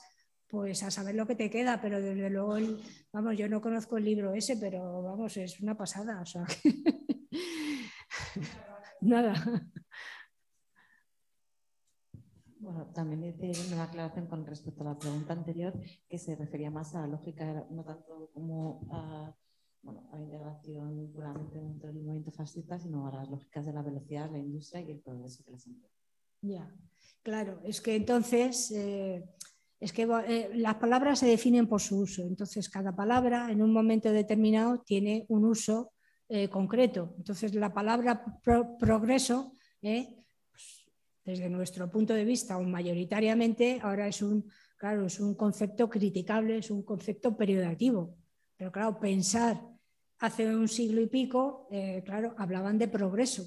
pues a saber lo que te queda, pero desde luego, vamos, yo no conozco el libro ese, pero vamos, es una pasada, o [laughs] nada. Bueno, también decir una aclaración con respecto a la pregunta anterior, que se refería más a la lógica, no tanto como a, bueno, a la integración puramente dentro del movimiento fascista, sino a las lógicas de la velocidad, la industria y el progreso que las emplea. Ya, claro, es que entonces eh, es que eh, las palabras se definen por su uso. Entonces, cada palabra en un momento determinado tiene un uso eh, concreto. Entonces, la palabra pro- progreso, eh, pues, desde nuestro punto de vista, o mayoritariamente, ahora es un, claro, es un concepto criticable, es un concepto periodativo. Pero claro, pensar hace un siglo y pico, claro, hablaban de progreso,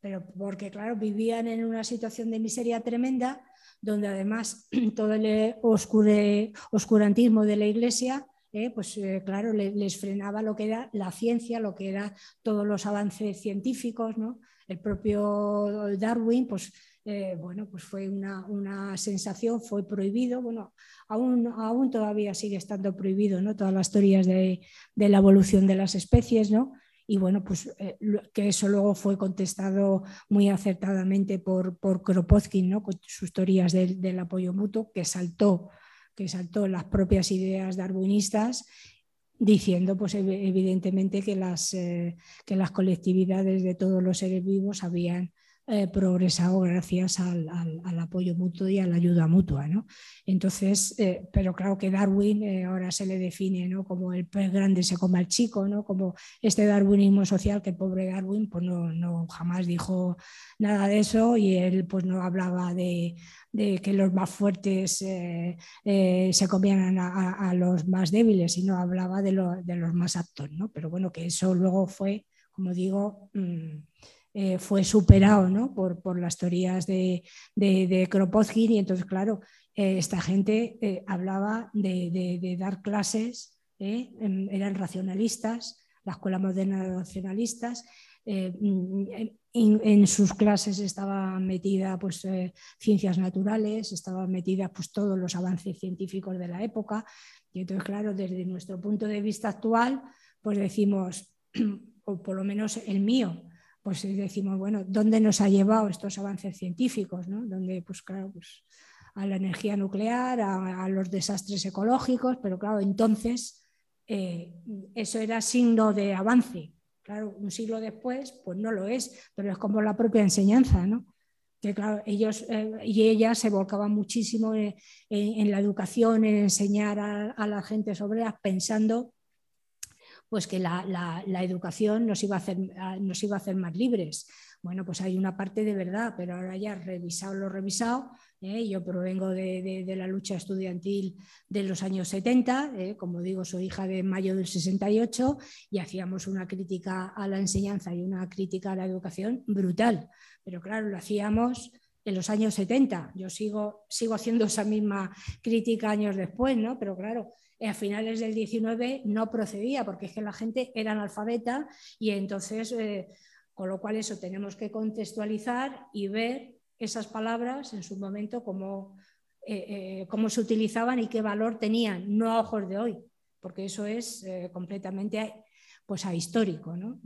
pero porque, claro, vivían en una situación de miseria tremenda, donde además [clears throat] todo el oscurantismo de la Iglesia ¿eh? pues eh, claro, les, frenaba lo que era la ciencia, lo que era todos los avances científicos, ¿no? El propio Darwin, pues eh, bueno, pues fue una, sensación, fue prohibido, bueno, aún, aún todavía sigue estando prohibido, ¿no? Todas las teorías de, la evolución de las especies, ¿no? Y bueno, pues que eso luego fue contestado muy acertadamente por, por Kropotkin, ¿no? Con sus teorías del apoyo mutuo, que saltó que saltó las propias ideas darwinistas diciendo pues evidentemente que las, eh, que las colectividades de todos los seres vivos habían eh, progresado gracias al, apoyo mutuo y a la ayuda mutua. ¿no? Entonces, eh, pero claro que Darwin eh, ahora se le define ¿no? como el pez grande se come al chico, ¿no? como este darwinismo social que el pobre Darwin pues no, no, jamás dijo nada de eso y él pues no hablaba de, que los más fuertes se comieran a, los más débiles, sino hablaba de, de, los más aptos. ¿no? Pero bueno, que eso luego fue, como digo, mm, eh, fue superado ¿no? por, por, las teorías de, de, Kropotkin y entonces, claro, eh, esta gente eh, hablaba de, de, dar clases, eran racionalistas, la escuela moderna de racionalistas, en, en, sus clases estaba metida pues, ciencias naturales, estaba metida pues, todos los avances científicos de la época y entonces, claro, desde nuestro punto de vista actual, pues decimos, [clears throat] o por lo menos el mío, pues decimos, bueno, ¿dónde nos ha llevado estos avances científicos? ¿no? Donde, pues claro, pues, a la energía nuclear, a, los desastres ecológicos, pero claro, entonces eh, eso era signo de avance. Claro, un siglo después, pues no lo es, pero es como la propia enseñanza, ¿no? que claro, ellos eh, y ellas se volcaban muchísimo en, la educación, en enseñar a, a la gente sobre ellas, pensando pues que la, educación nos iba, a hacer, nos iba a hacer más libres. Bueno, pues hay una parte de verdad, pero ahora ya revisado lo revisado, ¿eh? yo provengo de, la lucha estudiantil de los años 70, ¿eh? como digo, soy hija de mayo del 68 y hacíamos una crítica a la enseñanza y una crítica a la educación brutal, pero claro, lo hacíamos en los años 70. Yo sigo, sigo haciendo esa misma crítica años después, ¿no? Pero claro, a finales del 19 no procedía porque es que la gente era analfabeta y entonces, eh, con lo cual eso tenemos que contextualizar y ver esas palabras en su momento cómo, eh, eh, cómo se utilizaban y qué valor tenían, no a ojos de hoy, porque eso es completamente pues, ahistórico. ¿no?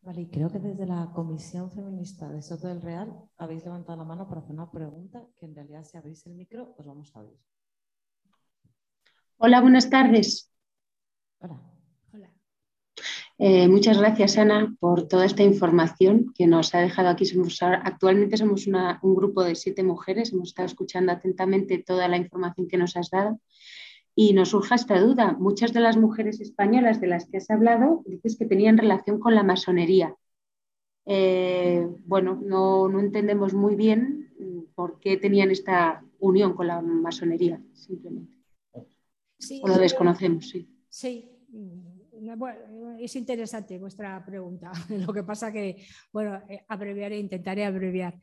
Vale, y creo que desde la Comisión Feminista de Soto del Real habéis levantado la mano para hacer una pregunta que en realidad si abrís el micro os vamos a oír. Hola, buenas tardes. Hola. Eh, muchas gracias, Ana, por toda esta información que nos ha dejado aquí. actualmente somos un grupo de siete mujeres, hemos estado escuchando atentamente toda la información que nos has dado y nos surja esta duda. Muchas de las mujeres españolas de las que has hablado dices que tenían relación con la masonería. Eh, bueno, no, no entendemos muy bien por qué tenían esta unión con la masonería, simplemente. Sí, o lo desconocemos, sí. Sí, mm, bueno, es interesante vuestra pregunta. [laughs] Lo que pasa que, bueno, eh, abreviaré, intentaré abreviar.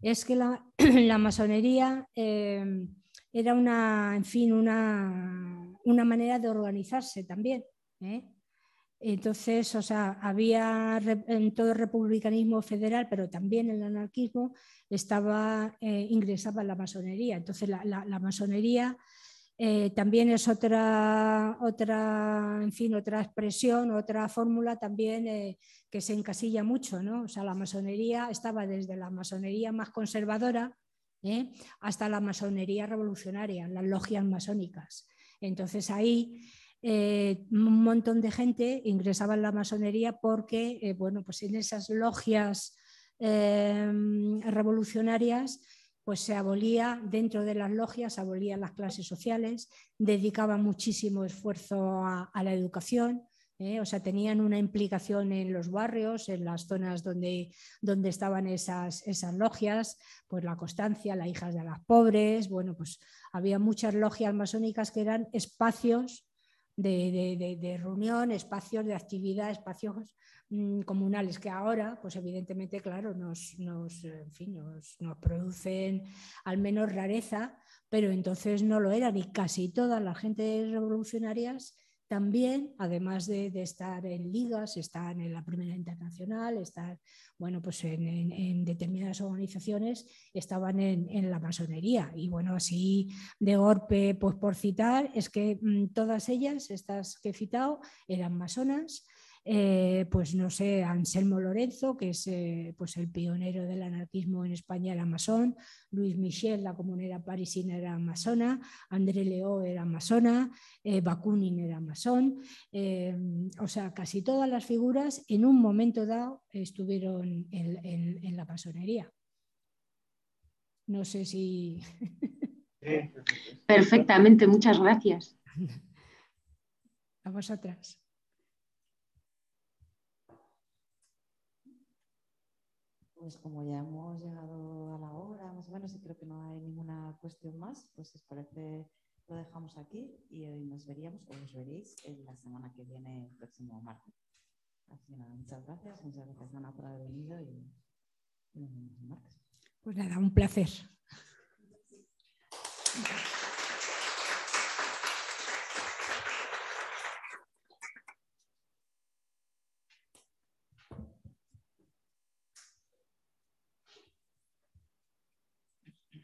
Es que la, [clears throat] masonería eh, era una, en fin, una, una, manera de organizarse también. ¿eh? Entonces, o sea, había en todo el republicanismo federal, pero también en el anarquismo, estaba, ingresaba la masonería. Entonces, la, la masonería eh, también es otra, otra, en fin, otra expresión, otra fórmula también eh, que se encasilla mucho. ¿no? O sea, la masonería estaba desde la masonería más conservadora ¿eh? hasta la masonería revolucionaria, las logias masónicas. Entonces ahí un montón de gente ingresaba en la masonería porque, bueno, pues en esas logias revolucionarias pues se abolía dentro de las logias, se abolían las clases sociales, dedicaban muchísimo esfuerzo a, la educación, ¿eh? o sea, tenían una implicación en los barrios, en las zonas donde, donde estaban esas, esas logias, pues la Constancia, las hijas de las pobres, bueno, pues había muchas logias masónicas que eran espacios de, reunión, espacios de actividad, espacios comunales que ahora, pues evidentemente, claro, nos, nos, nos, producen al menos rareza, pero entonces no lo eran y casi todas las gentes revolucionarias también, además de, estar en ligas, están en la Primera Internacional, estar bueno, pues en, determinadas organizaciones, estaban en, la masonería. Y bueno, así de golpe, pues por citar, es que mm, todas ellas, estas que he citado, eran masonas. Eh, pues no sé, Anselmo Lorenzo, que es eh, pues el pionero del anarquismo en España, era masón, Luis Michel, la comunera parisina, era masona, André Leo era masona, eh, Bakunin era masón, o sea, casi todas las figuras en un momento dado estuvieron en, la masonería. No sé si... [laughs] Perfectamente, muchas gracias. A vosotras. Pues como ya hemos llegado a la hora, más o menos, y creo que no hay ninguna cuestión más, pues si os parece, lo dejamos aquí y hoy nos veríamos o nos veréis en la semana que viene, el próximo martes. Así nada, muchas gracias, muchas gracias, Ana, por haber venido y, nos vemos el martes. Pues nada, un placer.